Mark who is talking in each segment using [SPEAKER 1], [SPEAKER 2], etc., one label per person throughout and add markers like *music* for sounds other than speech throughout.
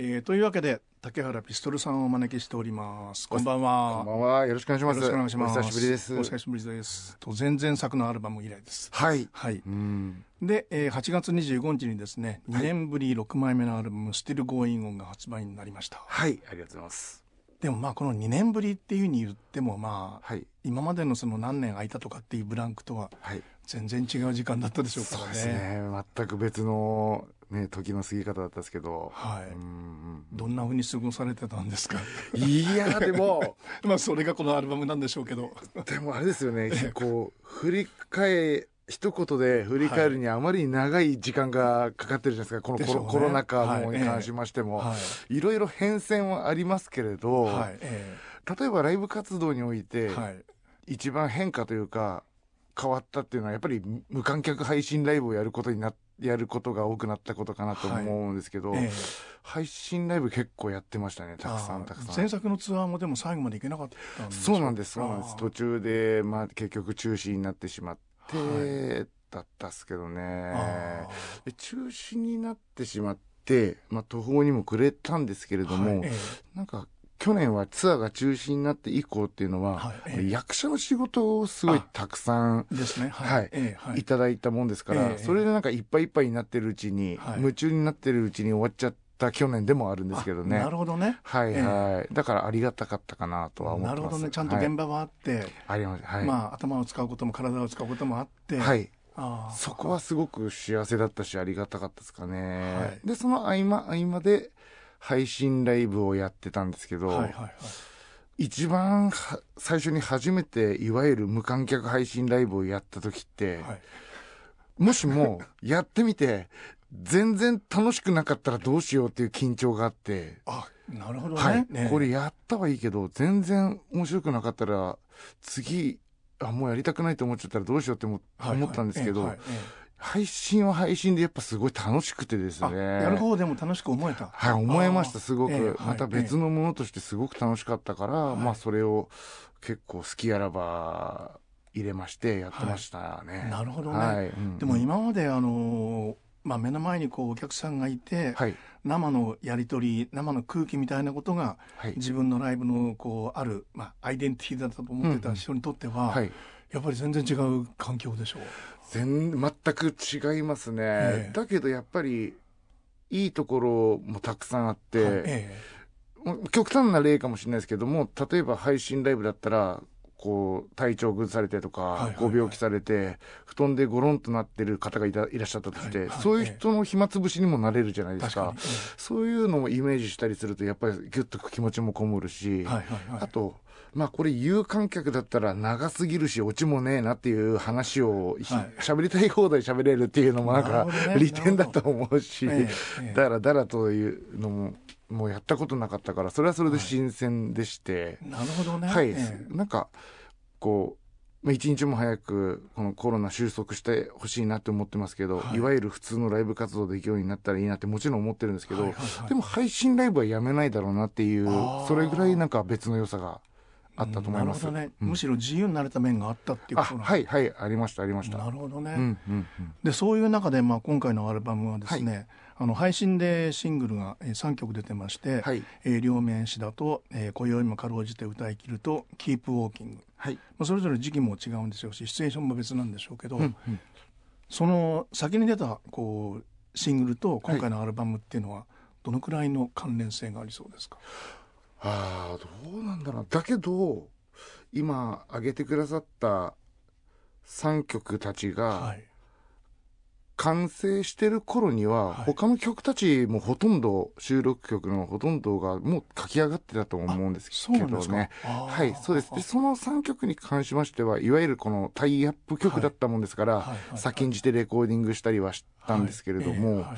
[SPEAKER 1] えー、というわけで竹原ピストルさんをお招きしております。こんばんは。
[SPEAKER 2] こんばんは。よろしくお願いします。
[SPEAKER 1] よろしくお願いします。
[SPEAKER 2] お久しぶりです。
[SPEAKER 1] お久しぶりです。と前々作のアルバム以来です。
[SPEAKER 2] はい。
[SPEAKER 1] はい。
[SPEAKER 2] うん。
[SPEAKER 1] で、えー、8月25日にですね2年ぶり6枚目のアルバム「Still Going On」が発売になりました。
[SPEAKER 2] はい。ありがとうございます。
[SPEAKER 1] でもまあこの2年ぶりっていうふうに言ってもまあ、
[SPEAKER 2] はい。
[SPEAKER 1] 今までのその何年空いたとかっていうブランクとは
[SPEAKER 2] はい
[SPEAKER 1] 全然違う時間だったでしょうからね
[SPEAKER 2] そうですね全く別のね時の過ぎ方だったんですけど。
[SPEAKER 1] はい。
[SPEAKER 2] うん
[SPEAKER 1] どんなふうに過ごされてたんですか？
[SPEAKER 2] いやでも。*laughs*
[SPEAKER 1] まあそれがこのアルバムなんでしょうけど。
[SPEAKER 2] でもあれですよね *laughs* こう振り返一言で振り返るにあまりに長い時間がかかってるじゃないですか。このコロ,、ナ禍に関しましても、
[SPEAKER 1] はい。
[SPEAKER 2] ろいろ変遷はありますけれど、
[SPEAKER 1] はいえ
[SPEAKER 2] 例えばライブ活動において、
[SPEAKER 1] えはい。
[SPEAKER 2] 一番変化というか変わったっていうのはやっぱり無観客配信ライブをやることになやることが多くなったことかなと思うんですけど、
[SPEAKER 1] ええ。
[SPEAKER 2] 配信ライブ結構やってましたねたくさんたくさん。
[SPEAKER 1] 前作のツアーもでも最後まで行けなかったんです
[SPEAKER 2] そうなんですそうなんです。途中で、まあ、結局中止になってしまって、
[SPEAKER 1] は
[SPEAKER 2] だったっすけどね。
[SPEAKER 1] あ
[SPEAKER 2] で中止になってしまって、まあ、途方にもくれたんですけれども、
[SPEAKER 1] ーはいえ。
[SPEAKER 2] なんか去年はツアーが中止になって以降っていうのは、役者の仕事をすごいたくさん
[SPEAKER 1] えですね。
[SPEAKER 2] はい。
[SPEAKER 1] い。
[SPEAKER 2] い。ただいたもんですから、
[SPEAKER 1] ええ
[SPEAKER 2] それでなんかいっぱいいっぱいになってるうちに、
[SPEAKER 1] はい。
[SPEAKER 2] 夢中になってるうちに終わっちゃった去年でもあるんですけどね。
[SPEAKER 1] あなるほどね。
[SPEAKER 2] はいはい、だからありがたかったかなとは思ってます。
[SPEAKER 1] なるほどね。ちゃんと
[SPEAKER 2] はい
[SPEAKER 1] 現場はあって、
[SPEAKER 2] あります。はい、
[SPEAKER 1] まあ頭を使うことも体を使うこともあって。
[SPEAKER 2] はい。そこはすごく幸せだったしありがたかったですかね、
[SPEAKER 1] はい。
[SPEAKER 2] でその合間合間で配信ライブをやってたんですけど、
[SPEAKER 1] はいはいはい。
[SPEAKER 2] 一番は最初に初めていわゆる無観客配信ライブをやった時って、
[SPEAKER 1] はい。
[SPEAKER 2] もしも *laughs* やってみて全然楽しくなかったらどうしようっていう緊張があって、
[SPEAKER 1] あなるほどね,、
[SPEAKER 2] はい、
[SPEAKER 1] ね
[SPEAKER 2] これやったはいいけど全然面白くなかったら次あもうやりたくないと思っちゃったらどうしようって思,、
[SPEAKER 1] はいはい。
[SPEAKER 2] 思ったんですけど、
[SPEAKER 1] ええはい。え
[SPEAKER 2] 配信は配信でやっぱすごい楽しくてですね。
[SPEAKER 1] やる方でも楽しく思えた。
[SPEAKER 2] はい思えましたすごく、
[SPEAKER 1] ええはい
[SPEAKER 2] また別のものとしてすごく楽しかったから、
[SPEAKER 1] い。
[SPEAKER 2] まあそれを結構好きあらば入れましてやってましたね、
[SPEAKER 1] なるほどね、
[SPEAKER 2] はい。うん
[SPEAKER 1] でも今まであのーまあ、目の前にこうお客さんがいて、
[SPEAKER 2] はい。
[SPEAKER 1] 生のやり取り生の空気みたいなことが
[SPEAKER 2] はい。
[SPEAKER 1] 自分のライブのこうある、まあ、アイデンティティだと思ってた人にとっては、
[SPEAKER 2] はい
[SPEAKER 1] やっぱり全然違う環境でしょう。
[SPEAKER 2] 全全く違いますね、
[SPEAKER 1] ええ。
[SPEAKER 2] だけどやっぱりいいところもたくさんあって、
[SPEAKER 1] はいえ
[SPEAKER 2] 極端な例かもしれないですけども例えば配信ライブだったらこう体調崩されてとか、ご病気されて布団でゴロンとなってる方がいたいらっしゃったとして、
[SPEAKER 1] はいはい。
[SPEAKER 2] そういう人の暇つぶしにもなれるじゃない
[SPEAKER 1] え
[SPEAKER 2] ですか。
[SPEAKER 1] 確かに、
[SPEAKER 2] そういうのもイメージしたりするとやっぱりギュッと気持ちもこもるし、
[SPEAKER 1] はいはいはい、
[SPEAKER 2] あとまあこれ有観客だったら長すぎるしオチもねえなっていう話をひ
[SPEAKER 1] はい。
[SPEAKER 2] 喋、りたい放題喋れるっていうのもなんか利点だと思うし、だらだらというのももうやったことなかったからそれはそれで新鮮でして、
[SPEAKER 1] なるほどね。
[SPEAKER 2] はい、
[SPEAKER 1] ええ。
[SPEAKER 2] なんかこうまあ一日も早くこのコロナ収束してほしいなって思ってますけど、
[SPEAKER 1] はい。
[SPEAKER 2] い、わゆる普通のライブ活動できるようになったらいいなってもちろん思ってるんですけど、
[SPEAKER 1] はいはいはい。
[SPEAKER 2] でも配信ライブはやめないだろうなっていうそれぐらいなんか別の良さがあったと思います。
[SPEAKER 1] なるほどね、
[SPEAKER 2] うん。
[SPEAKER 1] むしろ自由になれた面があったっていう
[SPEAKER 2] あ
[SPEAKER 1] こと
[SPEAKER 2] はいはいありましたありました。
[SPEAKER 1] なるほどね。
[SPEAKER 2] うんうんうん。
[SPEAKER 1] でそういう中で、まあ、今回のアルバムはですね、あの配信でシングルがえー3曲出てまして「
[SPEAKER 2] はい。
[SPEAKER 1] えー両面詞だと、えー今宵もかろうじて歌い切る」と「キープウォーキング」
[SPEAKER 2] はい。
[SPEAKER 1] まあ、それぞれ時期も違うんでしょうしシチュエーションも別なんでしょうけど、
[SPEAKER 2] うんうん。
[SPEAKER 1] その先に出たこうシングルと今回のアルバムっていうのはどのくらいの関連性がありそうですか、
[SPEAKER 2] ああどうなんだろう。だけど今挙げてくださった3曲たちが
[SPEAKER 1] はい。
[SPEAKER 2] 完成してる頃には、
[SPEAKER 1] はい。
[SPEAKER 2] 他の曲たちもほとんど収録曲のほとんどがもう書き上がってたと思うんですけど
[SPEAKER 1] そうなんですか。
[SPEAKER 2] ね。はい、そうです。で、その3曲に関しましては、いわゆるこのタイアップ曲だったもんですから、先んじてレコーディングしたりはしたんですけれども、
[SPEAKER 1] はいええはい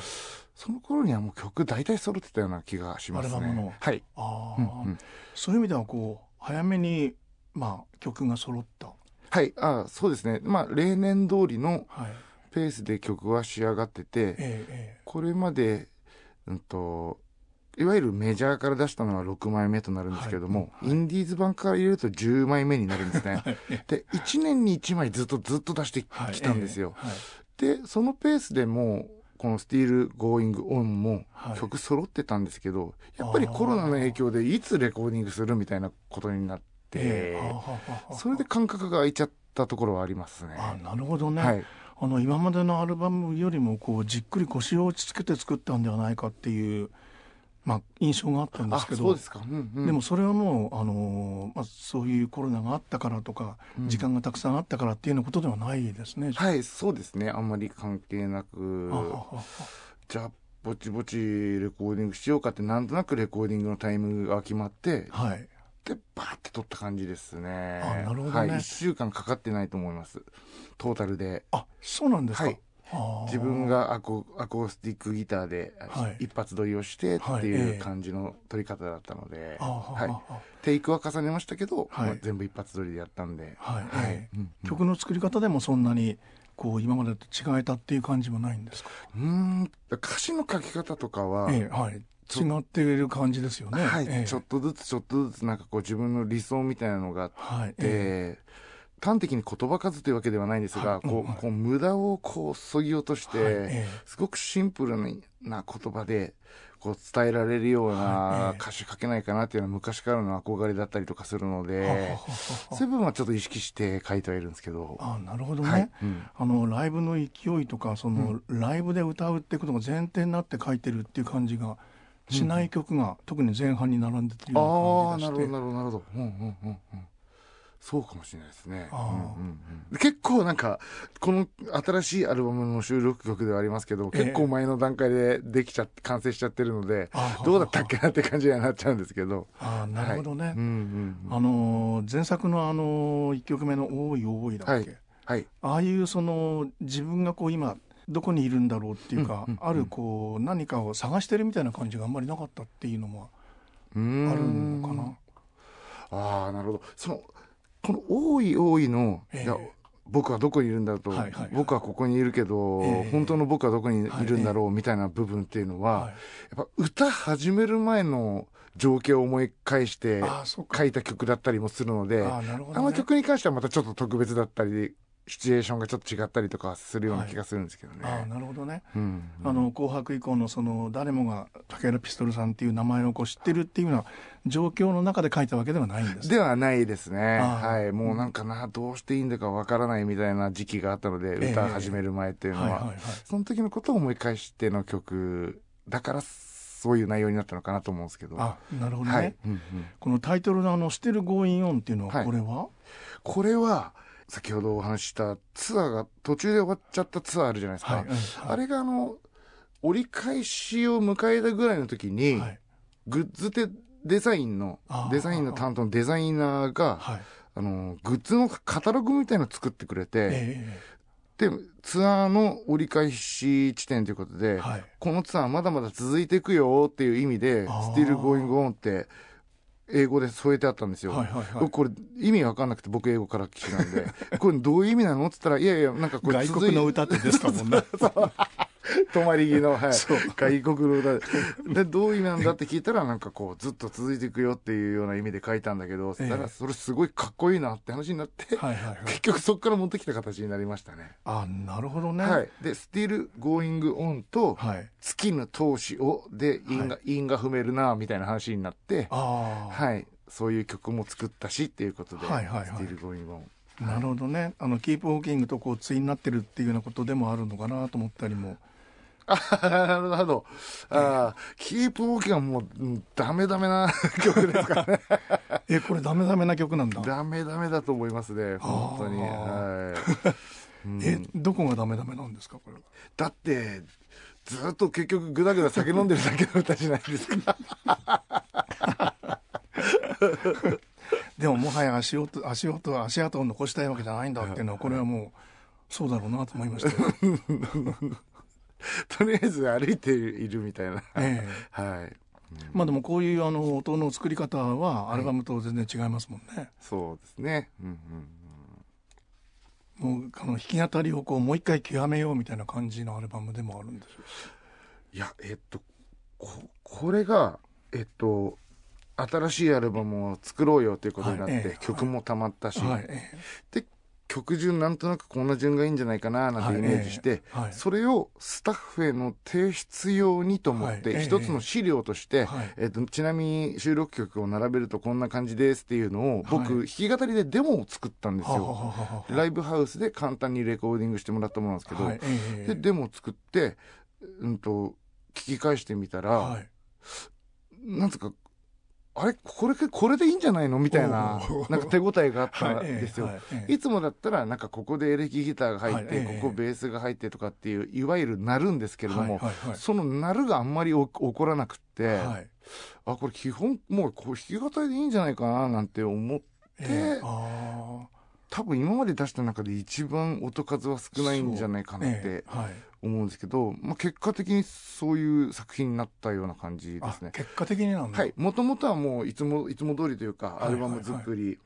[SPEAKER 2] その頃にはもう曲大体揃ってたような気がします
[SPEAKER 1] アルバムの。
[SPEAKER 2] ね。はい。
[SPEAKER 1] あー
[SPEAKER 2] うんうん。
[SPEAKER 1] そういう意味ではこう早めに、まあ、曲が揃った、
[SPEAKER 2] はい、あそうですね。まあ、例年通りの
[SPEAKER 1] はい。
[SPEAKER 2] ペースで曲は仕上がってて、
[SPEAKER 1] えええ
[SPEAKER 2] これまで、うんと、いわゆるメジャーから出したのは6枚目となるんですけども、
[SPEAKER 1] はい。
[SPEAKER 2] インディーズ版から入れると10枚目になるんですね。
[SPEAKER 1] え
[SPEAKER 2] で、1年に1枚ずっとずっと出して
[SPEAKER 1] はい。
[SPEAKER 2] きたんですよ。
[SPEAKER 1] はい。
[SPEAKER 2] で、そのペースでもうこの「スティール・ゴーイング・オン」も
[SPEAKER 1] はい。
[SPEAKER 2] 曲揃ってたんですけど、やっぱりコロナの影響でいつレコーディングするみたいなことになって、それで間隔が空いちゃったところはありますね。
[SPEAKER 1] あなるほどね、
[SPEAKER 2] はい、
[SPEAKER 1] あの今までのアルバムよりもこうじっくり腰を落ち着けて作ったんではないかっていう、まあ、印象があったんで
[SPEAKER 2] あ
[SPEAKER 1] すけど
[SPEAKER 2] ですか、うんうん。
[SPEAKER 1] でもそれはもう、あのーまあ、そういうコロナがあったからとか、
[SPEAKER 2] うん。
[SPEAKER 1] 時間がたくさんあったからっていうようなことではないですね。
[SPEAKER 2] はいそうですね。あんまり関係なくじゃあぼちぼちレコーディングしようかってなんとなくレコーディングのタイミングが決まって
[SPEAKER 1] はい、
[SPEAKER 2] でバーって撮った感じですね。
[SPEAKER 1] あなるほどね。
[SPEAKER 2] はい、1週間かかってないと思います。トータルで。
[SPEAKER 1] あそうなんですか、
[SPEAKER 2] はい自分がアコアコースティックギターで
[SPEAKER 1] はい。
[SPEAKER 2] 一発撮りをしてって
[SPEAKER 1] はい
[SPEAKER 2] う
[SPEAKER 1] え
[SPEAKER 2] 感じの撮り方だったので、
[SPEAKER 1] は
[SPEAKER 2] はい。テイクは重ねましたけど、
[SPEAKER 1] はい。
[SPEAKER 2] まあ全部一発撮りでやったんで、
[SPEAKER 1] はい。曲の作り方でもそんなにこう今までと違えたっていう感じもないんですか、
[SPEAKER 2] うーん。歌詞の書き方とかは、
[SPEAKER 1] ええはい、違っている感じですよね。
[SPEAKER 2] はい、
[SPEAKER 1] ええ。
[SPEAKER 2] ちょっとずつちょっとずつなんかこう自分の理想みたいなのがあって、
[SPEAKER 1] はい。え
[SPEAKER 2] 端的に言葉数というわけではないんですが、
[SPEAKER 1] はい。
[SPEAKER 2] こうこう無駄をこうそぎ落として、
[SPEAKER 1] えはい。え
[SPEAKER 2] すごくシンプルな言葉でこう伝えられるような
[SPEAKER 1] え
[SPEAKER 2] 歌詞書けないかなっていうのは昔からの憧れだったりとかするので、
[SPEAKER 1] は
[SPEAKER 2] そういう部分はちょっと意識して書いてはいるんですけど。
[SPEAKER 1] はあなるほどね、
[SPEAKER 2] はい。うん。
[SPEAKER 1] あのライブの勢いとかその、ライブで歌うってことが前提になって書いてるっていう感じがしない曲が、特に前半に並んでてる
[SPEAKER 2] あ
[SPEAKER 1] よう
[SPEAKER 2] あな
[SPEAKER 1] な感じがして。
[SPEAKER 2] るほどなるほどなるほど、うんうんうんうん、そうかもしれないですね、うん結構なんかこの新しいアルバムの収録曲ではありますけど
[SPEAKER 1] ええ。
[SPEAKER 2] 結構前の段階でできちゃって完成しちゃってるので
[SPEAKER 1] あー
[SPEAKER 2] どうだったっけなって感じにはなっちゃうんですけど。
[SPEAKER 1] ああなるほどね、
[SPEAKER 2] はい、うんうんうん。
[SPEAKER 1] あのー前作のあの1曲目の「多い多い」だっけ、
[SPEAKER 2] はい。はい。
[SPEAKER 1] ああいうその自分がこう今どこにいるんだろうっていうか、あるこう何かを探してるみたいな感じがあんまりなかったっていうのもあるのかな？
[SPEAKER 2] ああなるほど。そのこの「多い多いの」
[SPEAKER 1] ええ。
[SPEAKER 2] いや僕はどこにいるんだと、
[SPEAKER 1] はいはいはい。
[SPEAKER 2] 僕はここにいるけど、
[SPEAKER 1] ええ。
[SPEAKER 2] 本当の僕はどこにいるんだろうみたいな部分っていうのは、
[SPEAKER 1] はい。
[SPEAKER 2] やっぱ歌始める前の情景を思い返して書いた曲だったりもするので
[SPEAKER 1] あ
[SPEAKER 2] の曲に関してはまたちょっと特別だったりシチュエーションがちょっと違ったりとかするような気がするんですけどね。
[SPEAKER 1] ああなるほどね、
[SPEAKER 2] うん
[SPEAKER 1] あの紅白以降のその誰もが竹原ピストルさんっていう名前をこう知ってるっていうような状況の中で書いたわけではないんです
[SPEAKER 2] ではないですね。はい。もうなんかな、どうしていいんだかわからないみたいな時期があったので、
[SPEAKER 1] ええ
[SPEAKER 2] 歌始める前っていうのは、
[SPEAKER 1] はいはいはい
[SPEAKER 2] その時のことを思い返しての曲だから、そういう内容になったのかなと思うんですけど。
[SPEAKER 1] あなるほどね、
[SPEAKER 2] はい。うんうん。
[SPEAKER 1] このタイトルのあの「してる Going On」っていうのは
[SPEAKER 2] はい。
[SPEAKER 1] これは、
[SPEAKER 2] これは、先ほどお話ししたツアーが途中で終わっちゃったツアーあるじゃないですか。
[SPEAKER 1] はいうんはい。
[SPEAKER 2] あれがあの、折り返しを迎えたぐらいの時に、
[SPEAKER 1] はい。
[SPEAKER 2] グッズでデザインのデザインの担当のデザイナーが、
[SPEAKER 1] はい。
[SPEAKER 2] あの、グッズのカタログみたいのを作ってくれて、
[SPEAKER 1] え
[SPEAKER 2] で、ツアーの折り返し地点ということで、
[SPEAKER 1] えはい。
[SPEAKER 2] このツアーまだまだ続いていくよっていう意味で、
[SPEAKER 1] あー。
[SPEAKER 2] Still Going On って英語で添えてあったんですよ。
[SPEAKER 1] はいはいはい。
[SPEAKER 2] 僕これ意味わかんなくて僕英語から来てなんで、これどういう意味なの？って言ったら、いやいや、なんかこれ
[SPEAKER 1] 外国の歌ってですかもんね *laughs* *laughs*
[SPEAKER 2] 泊まり木の、はい。外国の歌で。でどういう意味なんだって聞いたらなんかこうずっと続いていくよっていうような意味で書いたんだけど、そしたらそれすごいかっこいいなって話になって、
[SPEAKER 1] はいはいはい。
[SPEAKER 2] 結局そこから持ってきた形になりましたね。
[SPEAKER 1] あなるほどね。
[SPEAKER 2] はい、で「Still Going On」と
[SPEAKER 1] はい「
[SPEAKER 2] 尽きぬ闘志を」で韻が,、韻が踏めるなみたいな話になって、
[SPEAKER 1] ああ、
[SPEAKER 2] はい、そういう曲も作ったしっていうことで「
[SPEAKER 1] はいはいはい。
[SPEAKER 2] Still Going On」
[SPEAKER 1] なるほどね。あのキープウォーキングとこう対になってるっていうようなことでもあるのかなと思ったりも
[SPEAKER 2] あなるほど。あーキープウォーキングはもう、うんダメダメな *laughs* 曲ですからね。*laughs*
[SPEAKER 1] えこれダメダメな曲なんだ
[SPEAKER 2] ダメダメだと思いますね、本当に。
[SPEAKER 1] あ
[SPEAKER 2] はい。うん
[SPEAKER 1] えどこがダメダメなんですかこれは
[SPEAKER 2] だって、ずっと結局ぐだぐだ酒飲んでるだけの歌じゃないですか。*laughs*
[SPEAKER 1] でももはや足音足音足跡を残したいわけじゃないんだっていうのはこれはもうそうだろうなと思いましたよ、*laughs*
[SPEAKER 2] とりあえず歩いているみたいな。
[SPEAKER 1] ええ
[SPEAKER 2] はい。
[SPEAKER 1] まあでもこういうあの音の作り方はアルバムと全然違いますもんね、
[SPEAKER 2] そうですね。うんうん。
[SPEAKER 1] もうあの弾き語りをこうもう一回極めようみたいな感じのアルバムでもあるんですよ
[SPEAKER 2] いや、えっと、ここれが、えっと、新しいアルバムを作ろうよということになって、
[SPEAKER 1] はいええ
[SPEAKER 2] 曲もたまったし、
[SPEAKER 1] はいえ
[SPEAKER 2] で曲順なんとなくこんな順がいいんじゃないかななんてイメージして、
[SPEAKER 1] はいはい。
[SPEAKER 2] それをスタッフへの提出用にと思っ
[SPEAKER 1] はい
[SPEAKER 2] て一つの資料として、
[SPEAKER 1] はい。
[SPEAKER 2] えっとちなみに収録曲を並べるとこんな感じですっていうのを僕、
[SPEAKER 1] はい。
[SPEAKER 2] 弾き語りでデモを作ったんですよ。ライブハウスで簡単にレコーディングしてもらったものなんですけど、でデモを作って、うん、と聞き返してみたら、
[SPEAKER 1] はい。
[SPEAKER 2] なんつうかあれこれこれでいいんじゃないの？みたいななんか手応えがあったんですよ。
[SPEAKER 1] はい。
[SPEAKER 2] つもだったらなんかここでエレキギターが入って、ここベースが入ってとかっていういわゆる鳴るんですけれども、その鳴るがあんまりお起こらなくって、
[SPEAKER 1] はい。
[SPEAKER 2] あこれ基本もうこう弾き語りでいいんじゃないかななんて思って
[SPEAKER 1] え
[SPEAKER 2] 多分今まで出した中で一番音数は少ないんじゃないか
[SPEAKER 1] あ
[SPEAKER 2] なって
[SPEAKER 1] ええ。はい。
[SPEAKER 2] 思うんですけど、まあ、結果的にそういう作品になったような感じで
[SPEAKER 1] あ
[SPEAKER 2] すね。
[SPEAKER 1] 結果的になんだ。
[SPEAKER 2] はい、もともとはもういつもいつも通りというか
[SPEAKER 1] はい
[SPEAKER 2] アルバム作り、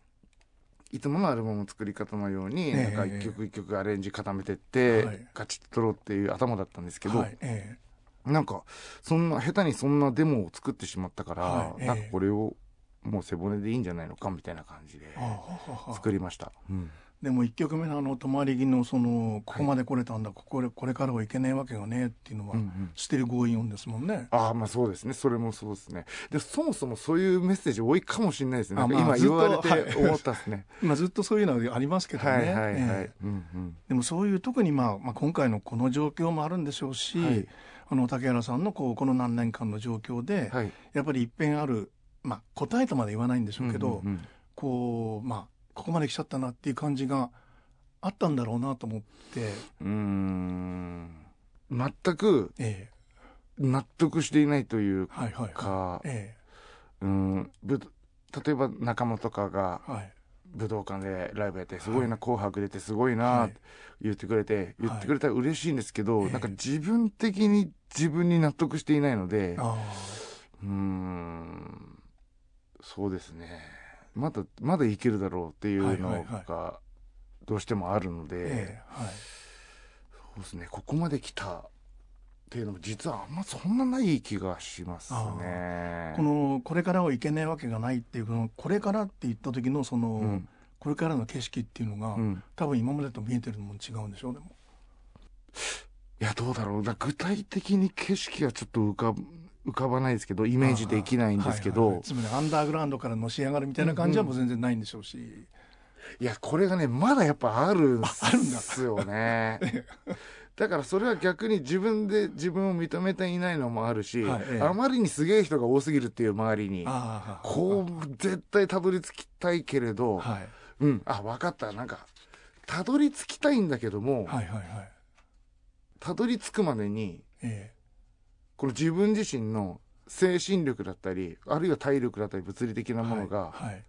[SPEAKER 2] いつものアルバム作り方のように、
[SPEAKER 1] ええ。
[SPEAKER 2] なんか一曲一曲アレンジ固めてって、
[SPEAKER 1] はい。
[SPEAKER 2] ガチッと取ろうっていう頭だったんですけど、
[SPEAKER 1] はい。え。
[SPEAKER 2] なんかそんな下手にそんなデモを作ってしまったから、
[SPEAKER 1] はい。ええ。
[SPEAKER 2] なんかこれをもう背骨でいいんじゃないのかみたいな感じで作りました。うん。
[SPEAKER 1] でも一曲目のあの泊まり木のそのここまで来れたんだ、ここでこれからはいけないわけがねっていうのは、
[SPEAKER 2] うんうん。
[SPEAKER 1] ステルゴーイオンですもんね。
[SPEAKER 2] ああまあそうですね。それもそうですね。でそもそもそういうメッセージ多いかもしれないですね。
[SPEAKER 1] まあずっと
[SPEAKER 2] 言われて
[SPEAKER 1] はい。
[SPEAKER 2] 思ったですね。*laughs*
[SPEAKER 1] まあずっとそういうのはありますけどね。
[SPEAKER 2] はいはいはい、
[SPEAKER 1] ええ。
[SPEAKER 2] うんうん。
[SPEAKER 1] でもそういう特にまあ、まあ、今回のこの状況もあるんでしょうし、
[SPEAKER 2] はい。
[SPEAKER 1] あの竹原さんのこうこの何年間の状況で、
[SPEAKER 2] はい。
[SPEAKER 1] やっぱり一変ある、まあ、答えとまで言わないんでしょうけど、
[SPEAKER 2] うんうんうん。
[SPEAKER 1] こうまあここまで来ちゃったなっていう感じがあったんだろうなと思って、
[SPEAKER 2] うーん。全く
[SPEAKER 1] え
[SPEAKER 2] 納得していないという
[SPEAKER 1] えはいはいはい。
[SPEAKER 2] か、
[SPEAKER 1] え。
[SPEAKER 2] うんぶ例えば仲間とかが
[SPEAKER 1] えはい。
[SPEAKER 2] 武道館でライブやってすごいな、
[SPEAKER 1] はい。
[SPEAKER 2] 紅白出てすごいな
[SPEAKER 1] はい
[SPEAKER 2] って言ってくれて、言ってくれたら嬉しいんですけど、
[SPEAKER 1] ええ。
[SPEAKER 2] なんか自分的に自分に納得していないので
[SPEAKER 1] あ。
[SPEAKER 2] うーんそうですね。まだまだいけるだろうっていうのがどうしてもあるので、そうですね。ここまで来たっていうのも実はあんまそんなない気がしますね。
[SPEAKER 1] このこれからはいけないわけがないっていうこのこれからって言った時のその、
[SPEAKER 2] うん。
[SPEAKER 1] これからの景色っていうのが、
[SPEAKER 2] うん。
[SPEAKER 1] 多分今までと見えてるのも違うんでしょうでも
[SPEAKER 2] いやどうだろう。だ具体的に景色はちょっと浮か浮かばないですけどイメージできないんですけど、
[SPEAKER 1] はいはいはい。つまりアンダーグラウンドからのし上がるみたいな感じはもう全然ないんでしょうし、
[SPEAKER 2] いやこれがねまだやっぱあるんですよね。だ。からそれは逆に自分で自分を認めていないのもあるし、
[SPEAKER 1] はいええ。
[SPEAKER 2] あまりにすげえ人が多すぎるっていう周りにこう絶対たどり着きたいけれど、
[SPEAKER 1] はい。
[SPEAKER 2] うんあ分かった。なんかたどり着きたいんだけども、
[SPEAKER 1] はいはいはい。
[SPEAKER 2] たどり着くまでに
[SPEAKER 1] え
[SPEAKER 2] この自分自身の精神力だったりあるいは体力だったり物理的なものが
[SPEAKER 1] はいはい。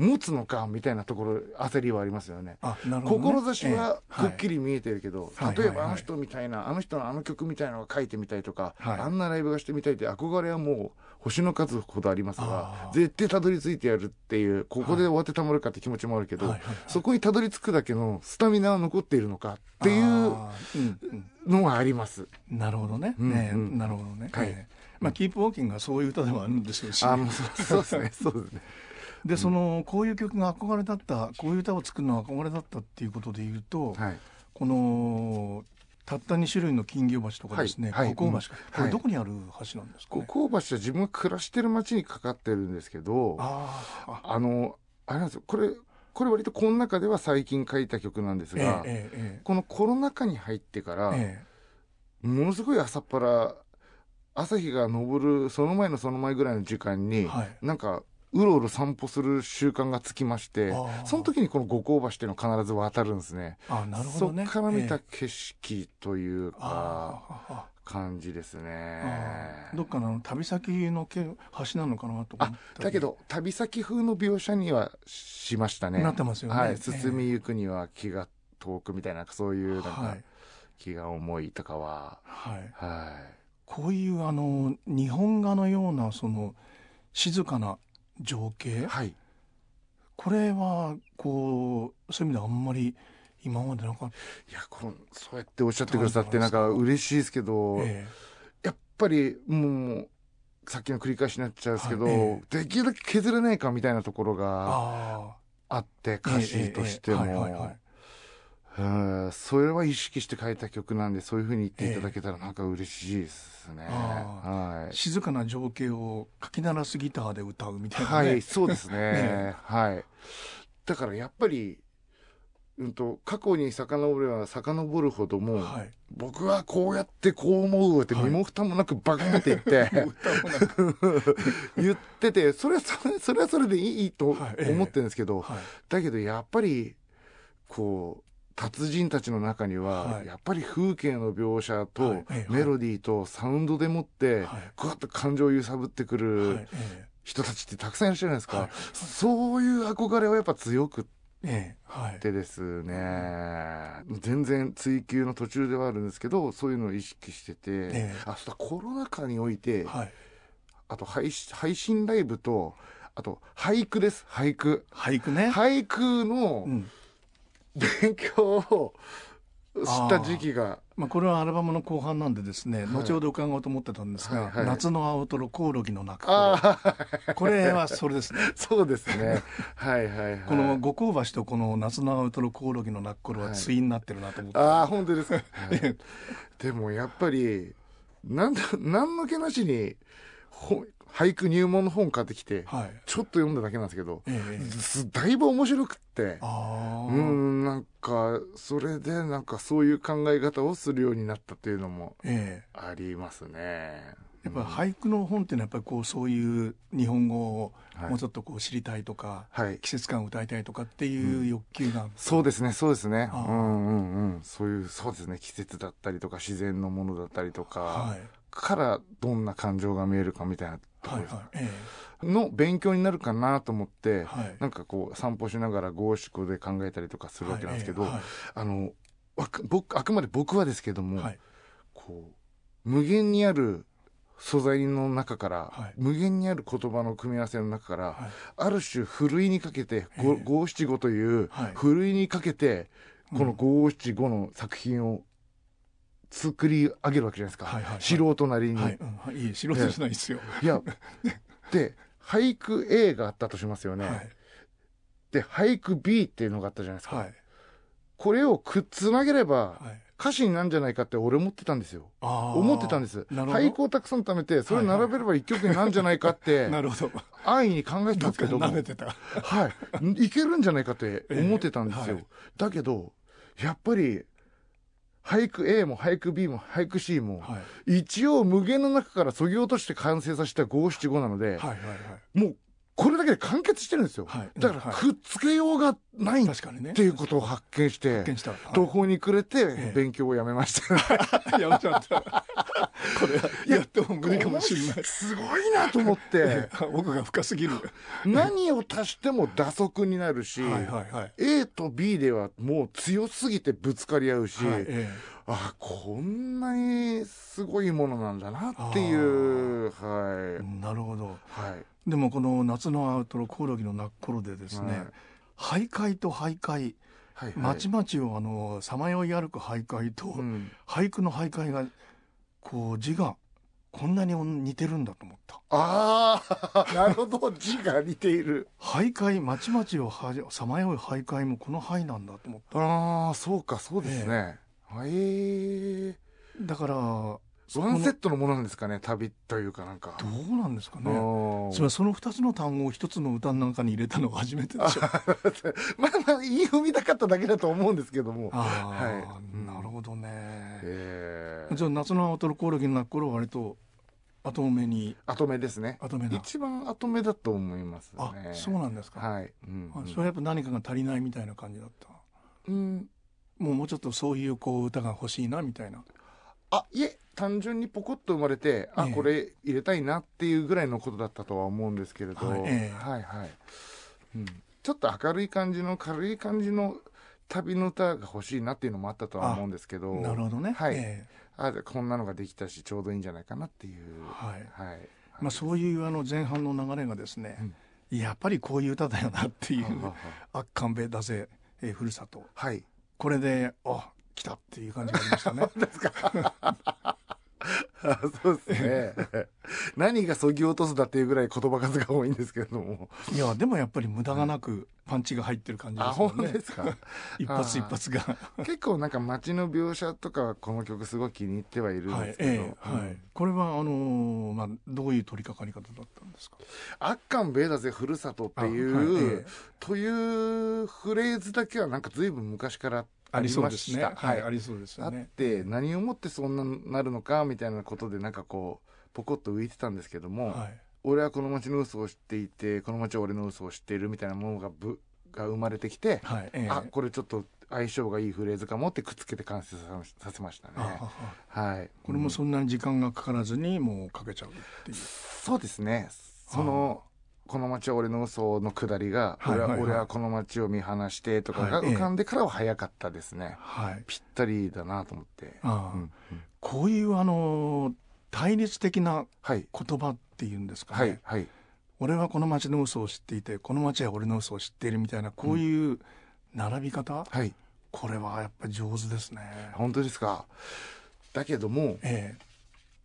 [SPEAKER 2] 持つのかみたいなところ焦りはありますよね。
[SPEAKER 1] ね、
[SPEAKER 2] 志はくっき
[SPEAKER 1] り、
[SPEAKER 2] り見えてるけど、
[SPEAKER 1] はい。
[SPEAKER 2] 例えばあの人みたいな、あの人のあの曲みたいなのが書いてみたいとか、
[SPEAKER 1] はい。
[SPEAKER 2] あんなライブがしてみたいって憧れはもう星の数ほどありますが絶対たどり着いてやるっていうここで終わってたまるかって気持ちもあるけど、そこにたどり着くだけのスタミナは残っているのかっていうのはあります。
[SPEAKER 1] うん、なるほどね、
[SPEAKER 2] うん
[SPEAKER 1] ね
[SPEAKER 2] うん。
[SPEAKER 1] なるほどね、
[SPEAKER 2] はい。
[SPEAKER 1] ええ。まあキープウォーキングはそういう歌ではあるんでしょうし。
[SPEAKER 2] あそうですね。そうですね。
[SPEAKER 1] でそのこういう曲が憧れだったこういう歌を作るのが憧れだったっていうことで言うと、
[SPEAKER 2] はい。
[SPEAKER 1] このたった2種類の金魚橋とかですね、
[SPEAKER 2] はい。はい。
[SPEAKER 1] 橋か、
[SPEAKER 2] うん。
[SPEAKER 1] これどこにある橋なんですか、
[SPEAKER 2] 五
[SPEAKER 1] ね
[SPEAKER 2] 香橋は自分が暮らしてる町にかかってるんですけどあ
[SPEAKER 1] ああ
[SPEAKER 2] のあれなんですよ。これこれ割とこの中では最近書いた曲なんです
[SPEAKER 1] ええ
[SPEAKER 2] が、
[SPEAKER 1] ええ。
[SPEAKER 2] このコロナ禍に入ってから、
[SPEAKER 1] ええ。
[SPEAKER 2] ものすごい朝っぱら朝日が昇るその前のその前ぐらいの時間に、
[SPEAKER 1] はい。
[SPEAKER 2] なんかうろうろ散歩する習慣がつきましてその時にこの五香橋っていうのを必ず渡るんですね。
[SPEAKER 1] あなるほどね。
[SPEAKER 2] そっから見た
[SPEAKER 1] ええ
[SPEAKER 2] 景色というか、感じですね。
[SPEAKER 1] あどっかの旅先のけ橋なのかなと思
[SPEAKER 2] あ
[SPEAKER 1] ったり。
[SPEAKER 2] だけど旅先風の描写にはしましたね。
[SPEAKER 1] なってますよね。
[SPEAKER 2] はい、
[SPEAKER 1] ええ。
[SPEAKER 2] 進みゆくには気が遠くみたいなそういうなんか、
[SPEAKER 1] はい。
[SPEAKER 2] 気が重いとかは。
[SPEAKER 1] はい。
[SPEAKER 2] は
[SPEAKER 1] こういうあの日本画のようなその静かな情景？
[SPEAKER 2] いはい。
[SPEAKER 1] これはこうそういう意味ではあんまり今までなかった、
[SPEAKER 2] いやこのそうやっておっしゃってくださってなんか嬉しいですけど、
[SPEAKER 1] え
[SPEAKER 2] やっぱりもうさっきの繰り返しになっちゃうんですけど、
[SPEAKER 1] はいえ
[SPEAKER 2] できるだけ削れないかみたいなところ
[SPEAKER 1] え
[SPEAKER 2] が
[SPEAKER 1] あ
[SPEAKER 2] あって歌詞として
[SPEAKER 1] ええええはいはいは
[SPEAKER 2] も
[SPEAKER 1] い
[SPEAKER 2] うんそれは意識して書いた曲なんでそういうふうに言っていただけたらなんか嬉しいですね、
[SPEAKER 1] あ
[SPEAKER 2] はい。
[SPEAKER 1] 静かな情景をかき鳴らすギターで歌うみたいなね、
[SPEAKER 2] はい、そうですね。*laughs*
[SPEAKER 1] ね
[SPEAKER 2] はい。だからやっぱり、うんと、過去に遡れば遡るほども、
[SPEAKER 1] はい。
[SPEAKER 2] 僕はこうやってこう思うって
[SPEAKER 1] はい。
[SPEAKER 2] 身も蓋もなくバカって言って、*laughs* *laughs* 言ってて、それはそれそれはそれでいいと
[SPEAKER 1] はい。ええ。
[SPEAKER 2] 思ってるんですけど、
[SPEAKER 1] はい。
[SPEAKER 2] だけどやっぱり、こう、達人たちの中には、
[SPEAKER 1] はい。
[SPEAKER 2] やっぱり風景の描写と、メロディーとサウンドでもって、
[SPEAKER 1] はい。
[SPEAKER 2] ぐわっと感情を揺さぶってくる、人たちってたくさんいらっしゃるじゃないですか、
[SPEAKER 1] はい。
[SPEAKER 2] そういう憧れはやっぱ強くっ
[SPEAKER 1] えええ。はい。
[SPEAKER 2] てですね全然追求の途中ではあるんですけどそういうのを意識してて、
[SPEAKER 1] え
[SPEAKER 2] あそコロナ禍において、
[SPEAKER 1] はい。
[SPEAKER 2] あと配信配信ライブとあと俳句です。俳句。
[SPEAKER 1] 俳句ね、
[SPEAKER 2] 俳句の
[SPEAKER 1] うん
[SPEAKER 2] 勉強をした時期が
[SPEAKER 1] まあ、これはアルバムの後半なんでですね、
[SPEAKER 2] い。
[SPEAKER 1] 後ほど伺おうと思ってたんですが「
[SPEAKER 2] はいはい。
[SPEAKER 1] 夏の青トロコオロギの鳴く
[SPEAKER 2] あ
[SPEAKER 1] 頃
[SPEAKER 2] あ
[SPEAKER 1] これはそれですね。*laughs*
[SPEAKER 2] そうですね。はいはいはい。
[SPEAKER 1] この五香橋とこの夏の青トロコオロギの鳴く頃は対になってるなと思って、
[SPEAKER 2] ああ本当ですか、*laughs* はい。でもやっぱりなんだ何の気なしにほ俳句入門の本買ってきて
[SPEAKER 1] はい。
[SPEAKER 2] ちょっと読んだだけなんですけど、
[SPEAKER 1] ええ。
[SPEAKER 2] すだいぶ面白くってうんなんかそれでなんかそういう考え方をするようになったっていうのも
[SPEAKER 1] ええ。
[SPEAKER 2] ありますね。
[SPEAKER 1] やっぱ俳句の本っていうのはやっぱりこうそういう日本語を
[SPEAKER 2] はい。
[SPEAKER 1] もうちょっとこう知りたいとか、
[SPEAKER 2] はい。
[SPEAKER 1] 季節感を歌いたいとかっていう欲求が、
[SPEAKER 2] そうですねそうですね。うんうんうん。そういうそうですね季節だったりとか自然のものだったりとか、
[SPEAKER 1] はい。
[SPEAKER 2] からどんな感情が見えるかみたいなところ
[SPEAKER 1] はい。はいえ
[SPEAKER 2] の勉強になるかなと思って、
[SPEAKER 1] えはい。
[SPEAKER 2] なんかこう散歩しながら五七五で考えたりとかするわけなんですけど、
[SPEAKER 1] はい
[SPEAKER 2] あの僕あくまで僕はですけども、
[SPEAKER 1] はい。
[SPEAKER 2] こう無限にある素材の中から、
[SPEAKER 1] はい。
[SPEAKER 2] 無限にある言葉の組み合わせの中から、
[SPEAKER 1] はい。
[SPEAKER 2] ある種ふるいにかけて五七五という
[SPEAKER 1] はい。
[SPEAKER 2] ふるいにかけてこの五七五の作品を作り上げるわけじゃないですか、
[SPEAKER 1] はいはいはい。
[SPEAKER 2] 素人なりに。
[SPEAKER 1] はい、うん。はい、いい素人じゃないですよ。
[SPEAKER 2] いやで俳句 A があったとしますよね、
[SPEAKER 1] はい。
[SPEAKER 2] で俳句 B っていうのがあったじゃないですか、
[SPEAKER 1] はい。
[SPEAKER 2] これをくっつなげれば
[SPEAKER 1] はい。
[SPEAKER 2] 歌詞になるんじゃないかって俺思ってたんですよ。思ってたんです。俳句をたくさん貯めてそれを並べれば一曲になるんじゃないかって *laughs*
[SPEAKER 1] なるほど。
[SPEAKER 2] 安易に考えてたんですけども。
[SPEAKER 1] 舐めてた。
[SPEAKER 2] はい。いけるんじゃないかって思ってたんですよ、*laughs*
[SPEAKER 1] ええ。はい。
[SPEAKER 2] だけどやっぱり俳句 A も俳句 B も俳句 C も、
[SPEAKER 1] はい。
[SPEAKER 2] 一応無限の中からそぎ落として完成させた五七五なので、
[SPEAKER 1] はいはいはい。
[SPEAKER 2] もうこれだけで完結してるんですよ、
[SPEAKER 1] はい
[SPEAKER 2] だから
[SPEAKER 1] はい
[SPEAKER 2] くっつけようがないっ。ていうことを発見して、
[SPEAKER 1] 発見した。はい
[SPEAKER 2] 途方に暮れて
[SPEAKER 1] ええ
[SPEAKER 2] 勉強をやめました、*laughs*
[SPEAKER 1] やめちゃった。*laughs* これはやっても無理かもしれない。
[SPEAKER 2] すごいなと思って *laughs*
[SPEAKER 1] 奥が深すぎる。
[SPEAKER 2] 何を足しても打足になるし、
[SPEAKER 1] はいはいはい。
[SPEAKER 2] A と B ではもう強すぎてぶつかり合うし、
[SPEAKER 1] はいえ
[SPEAKER 2] あこんなにすごいものなんだなっていうはい、
[SPEAKER 1] えなるほど。
[SPEAKER 2] はい。
[SPEAKER 1] でもこの夏のアウトロコオロギの鳴く頃でですね、徘徊と徘徊、
[SPEAKER 2] はい
[SPEAKER 1] まちまちをあのさまよい歩く徘徊と、
[SPEAKER 2] うん。
[SPEAKER 1] 俳句の徘徊がこう字がこんなに似てるんだと思った。
[SPEAKER 2] ああ *laughs* なるほど。字が似ている。
[SPEAKER 1] 徘徊まちまちをはさまよい徘徊もこの俳なんだと思った。
[SPEAKER 2] ああそうかそうですね、はい
[SPEAKER 1] だからど
[SPEAKER 2] ワンセットのものなんですかね旅というかなんか
[SPEAKER 1] うなんですかね。
[SPEAKER 2] ね
[SPEAKER 1] つまりその二つの単語を一つの歌の中に入れたのが初めてでしょ。*laughs*
[SPEAKER 2] まあまあ言い踏みたかっただけだと思うんですけども
[SPEAKER 1] ああ、
[SPEAKER 2] はい
[SPEAKER 1] なるほどね。
[SPEAKER 2] ええ
[SPEAKER 1] じゃあ夏の青トロコオロギの鳴く頃は割と後目に
[SPEAKER 2] 後目ですね
[SPEAKER 1] 後目だ。
[SPEAKER 2] 一番後目だと思いますね
[SPEAKER 1] あ、そうなんですか。
[SPEAKER 2] はい、うん
[SPEAKER 1] あそれはやっぱ何かが足りないみたいな感じだった。
[SPEAKER 2] うん
[SPEAKER 1] もうもうちょっとそういうこう歌が欲しいなみたいな。
[SPEAKER 2] あいえ単純にポコッと生まれてあ、
[SPEAKER 1] ええ。
[SPEAKER 2] これ入れたいなっていうぐらいのことだったとは思うんですけれど、
[SPEAKER 1] はいええ。
[SPEAKER 2] はいはい。うん、ちょっと明るい感じの軽い感じの旅の歌が欲しいなっていうのもあったとは思うんですけど。
[SPEAKER 1] なるほどね。
[SPEAKER 2] はい。
[SPEAKER 1] え
[SPEAKER 2] あこんなのができたしちょうどいいんじゃないかなっていう。
[SPEAKER 1] はい。
[SPEAKER 2] はい、
[SPEAKER 1] えまあそういうあの前半の流れがですね、やっぱりこういう歌だよなっていう
[SPEAKER 2] はは「
[SPEAKER 1] あっかんべだぜ、えーふるさと。
[SPEAKER 2] はい」
[SPEAKER 1] これであ来たっていう感じがありましたね。*laughs* *laughs*
[SPEAKER 2] あそうですね。*laughs* 何がそぎ落とすだっていうぐらい言葉数が多いんですけれども。
[SPEAKER 1] いやでもやっぱり無駄がなくパンチが入ってる感じで
[SPEAKER 2] あ
[SPEAKER 1] すよね。
[SPEAKER 2] 本当ですか？*laughs*
[SPEAKER 1] 一発一発が。
[SPEAKER 2] 結構なんか街の描写とかはこの曲すごい気に入ってはいるん
[SPEAKER 1] はい
[SPEAKER 2] ですけど、
[SPEAKER 1] ええはい、これはあのーまあどういう取り掛かり方だったんですか？
[SPEAKER 2] アッカンベーダゼふるさとっていう、
[SPEAKER 1] あはいええ。
[SPEAKER 2] というフレーズだけはなんか随分昔からあり
[SPEAKER 1] そう。ですね。はい、ありそうです
[SPEAKER 2] あっ
[SPEAKER 1] よね
[SPEAKER 2] て何をもってそんななるのかみたいなことでなんかこうポコッと浮いてたんですけども、
[SPEAKER 1] はい。
[SPEAKER 2] 俺はこの街の嘘を知っていてこの街は俺の嘘を知っているみたいなものがぶが生まれてきて、
[SPEAKER 1] はいええ。
[SPEAKER 2] あこれちょっと相性がいいフレーズかもってくっつけて完成ささせましたね。
[SPEAKER 1] ああ
[SPEAKER 2] は。い、
[SPEAKER 1] これもそんなに時間がかからずにもうかけちゃうっていう。
[SPEAKER 2] そうですね。その、この街は俺の嘘のくだりが、俺は、
[SPEAKER 1] はいはいはい
[SPEAKER 2] 俺はこの街を見放してとかが
[SPEAKER 1] はい
[SPEAKER 2] 浮かんでからは早かったですね。
[SPEAKER 1] はい
[SPEAKER 2] ぴったりだなと思って。うんうん
[SPEAKER 1] こういうあのー対立的な
[SPEAKER 2] はい。
[SPEAKER 1] 言葉っていうんですかね、
[SPEAKER 2] はい。はい。
[SPEAKER 1] 俺はこの街の嘘を知っていてこの街は俺の嘘を知っているみたいなこういう並び方、
[SPEAKER 2] はい。
[SPEAKER 1] これはやっぱり上手ですね
[SPEAKER 2] 本当ですか。だけども、
[SPEAKER 1] ええ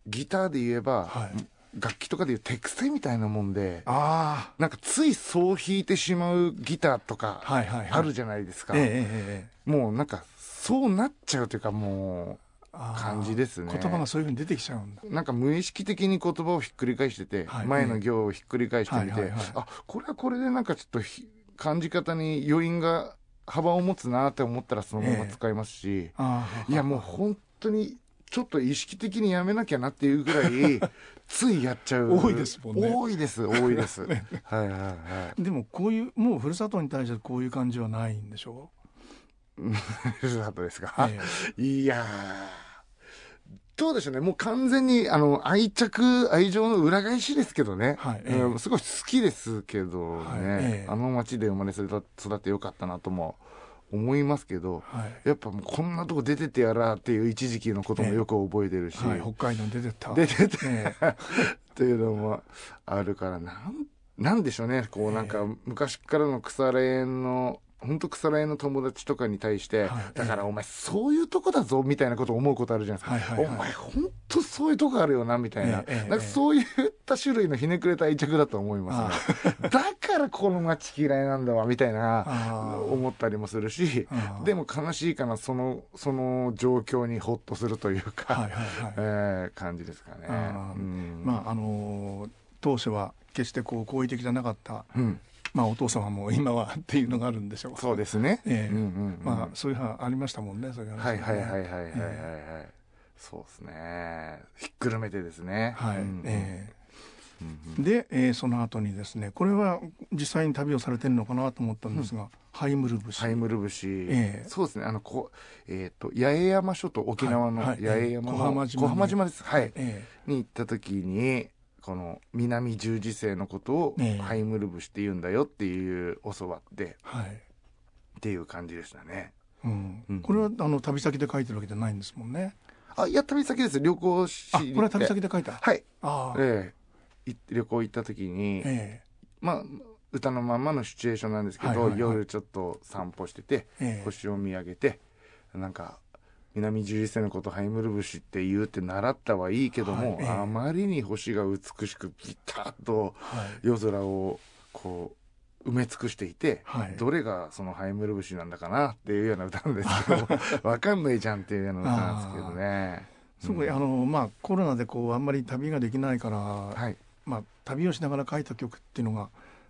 [SPEAKER 2] ギターで言えば、
[SPEAKER 1] はい
[SPEAKER 2] 楽器とかでいう手癖みたいなもんで、
[SPEAKER 1] あ
[SPEAKER 2] なんかついそう弾いてしまうギターとか
[SPEAKER 1] あはいはいはい。
[SPEAKER 2] あるじゃないですか。
[SPEAKER 1] ええええええ。
[SPEAKER 2] もうなんかそうなっちゃうというかも
[SPEAKER 1] ああ
[SPEAKER 2] 感じですね。
[SPEAKER 1] 言葉がそういうふうに出てきちゃうんだ。
[SPEAKER 2] うなんか無意識的に言葉をひっくり返してて、
[SPEAKER 1] はい。
[SPEAKER 2] 前の行をひっくり返してみて、あこれはこれでなんかちょっとひ感じ方に余韻が幅を持つなって思ったらそのまま使いますし、
[SPEAKER 1] ああ
[SPEAKER 2] いやもう本当にちょっと意識的にやめなきゃなっていうぐらい *laughs* ついやっちゃう。
[SPEAKER 1] 多いですもんね。
[SPEAKER 2] 多いです多いです。*laughs* はいはいはい。
[SPEAKER 1] でもこういうもうふるさとに対してこういう感じはないんでしょ？
[SPEAKER 2] ふるさとです
[SPEAKER 1] う、
[SPEAKER 2] か、
[SPEAKER 1] え
[SPEAKER 2] いやー。どうでしょうね。もう完全にあの愛着愛情の裏返しですけどね、
[SPEAKER 1] はい
[SPEAKER 2] うんすごい好きですけどね、
[SPEAKER 1] はいええ。
[SPEAKER 2] あの町で生まれ育ってよかったなとも思いますけど
[SPEAKER 1] えはい。
[SPEAKER 2] やっぱもうこんなとこ出てってやらっていう一時期のこともよく覚えてるし、
[SPEAKER 1] はい、北海道に出てった。
[SPEAKER 2] 出てって
[SPEAKER 1] ええ。*laughs*
[SPEAKER 2] っていうのもあるからなんなんでしょうね。こうなんか昔からの腐れ縁の本当腐れ縁の友達とかに対して、
[SPEAKER 1] はい。
[SPEAKER 2] だからお前そういうとこだぞみたいなことを思うことあるじゃないですか、
[SPEAKER 1] はいはいはい。
[SPEAKER 2] お前本当そういうとこあるよなみたいな,、なんかそういった種類のひねくれた愛着だと思いますね。だからこの街嫌いなんだわみたいな思ったりもするしでも悲しいかなそのその状況にほっとするというか、
[SPEAKER 1] はいはいはい。
[SPEAKER 2] えー感じですかね。
[SPEAKER 1] あー
[SPEAKER 2] うん。
[SPEAKER 1] まああのー当初は決してこう好意的じゃなかった、
[SPEAKER 2] うん、
[SPEAKER 1] まあ、お父様も今はっていうのがあるんでしょう。
[SPEAKER 2] そうですね。
[SPEAKER 1] ええ。
[SPEAKER 2] うんうんうん。
[SPEAKER 1] まあそういう話ありましたもんねそういう話
[SPEAKER 2] はいはいはいはいはいはいはい、
[SPEAKER 1] え
[SPEAKER 2] そうですね。ひっくるめてですね。
[SPEAKER 1] はい、
[SPEAKER 2] うん
[SPEAKER 1] え
[SPEAKER 2] うん
[SPEAKER 1] えで、えーその後にですねこれは実際に旅をされてるのかなと思ったんですが、ハイムル節、
[SPEAKER 2] ハイムル節、
[SPEAKER 1] ええ。
[SPEAKER 2] そうですね。あのこえっ、と八重山諸島沖縄の
[SPEAKER 1] はい。
[SPEAKER 2] 八重山の、
[SPEAKER 1] 小浜島に
[SPEAKER 2] 小浜島です。はい。
[SPEAKER 1] え。
[SPEAKER 2] に行った時にこの南十字星のことを
[SPEAKER 1] ええ。
[SPEAKER 2] ハイムル節って言うんだよっていう教わって
[SPEAKER 1] えはい。
[SPEAKER 2] っていう感じでしたね。
[SPEAKER 1] うん。
[SPEAKER 2] うん。
[SPEAKER 1] これはあの旅先で書いてるわけじゃないんですもんね。
[SPEAKER 2] あいや旅先です。旅行し
[SPEAKER 1] これは旅先で書いた？
[SPEAKER 2] はい。
[SPEAKER 1] ああ。
[SPEAKER 2] ええ。い旅行行った時に、
[SPEAKER 1] え
[SPEAKER 2] まあ歌のまんまのシチュエーションなんですけど、
[SPEAKER 1] はいはいはい。
[SPEAKER 2] 夜ちょっと散歩してて、
[SPEAKER 1] えええ。
[SPEAKER 2] 星を見上げてなんか南十字星のことハイムル節って言うって習ったはいいけども、
[SPEAKER 1] はいええ
[SPEAKER 2] あまりに星が美しくピタッと
[SPEAKER 1] はい
[SPEAKER 2] 夜空をこう埋め尽くしていて、
[SPEAKER 1] はい
[SPEAKER 2] どれがそのハイムル節なんだかなっていうような歌なんですけど *laughs* わかんないじゃんっていうような歌なんですけどね。
[SPEAKER 1] すごい、あのまあコロナでこうあんまり旅ができないから、
[SPEAKER 2] はい。
[SPEAKER 1] まあ旅をしながら書いた曲っていうのが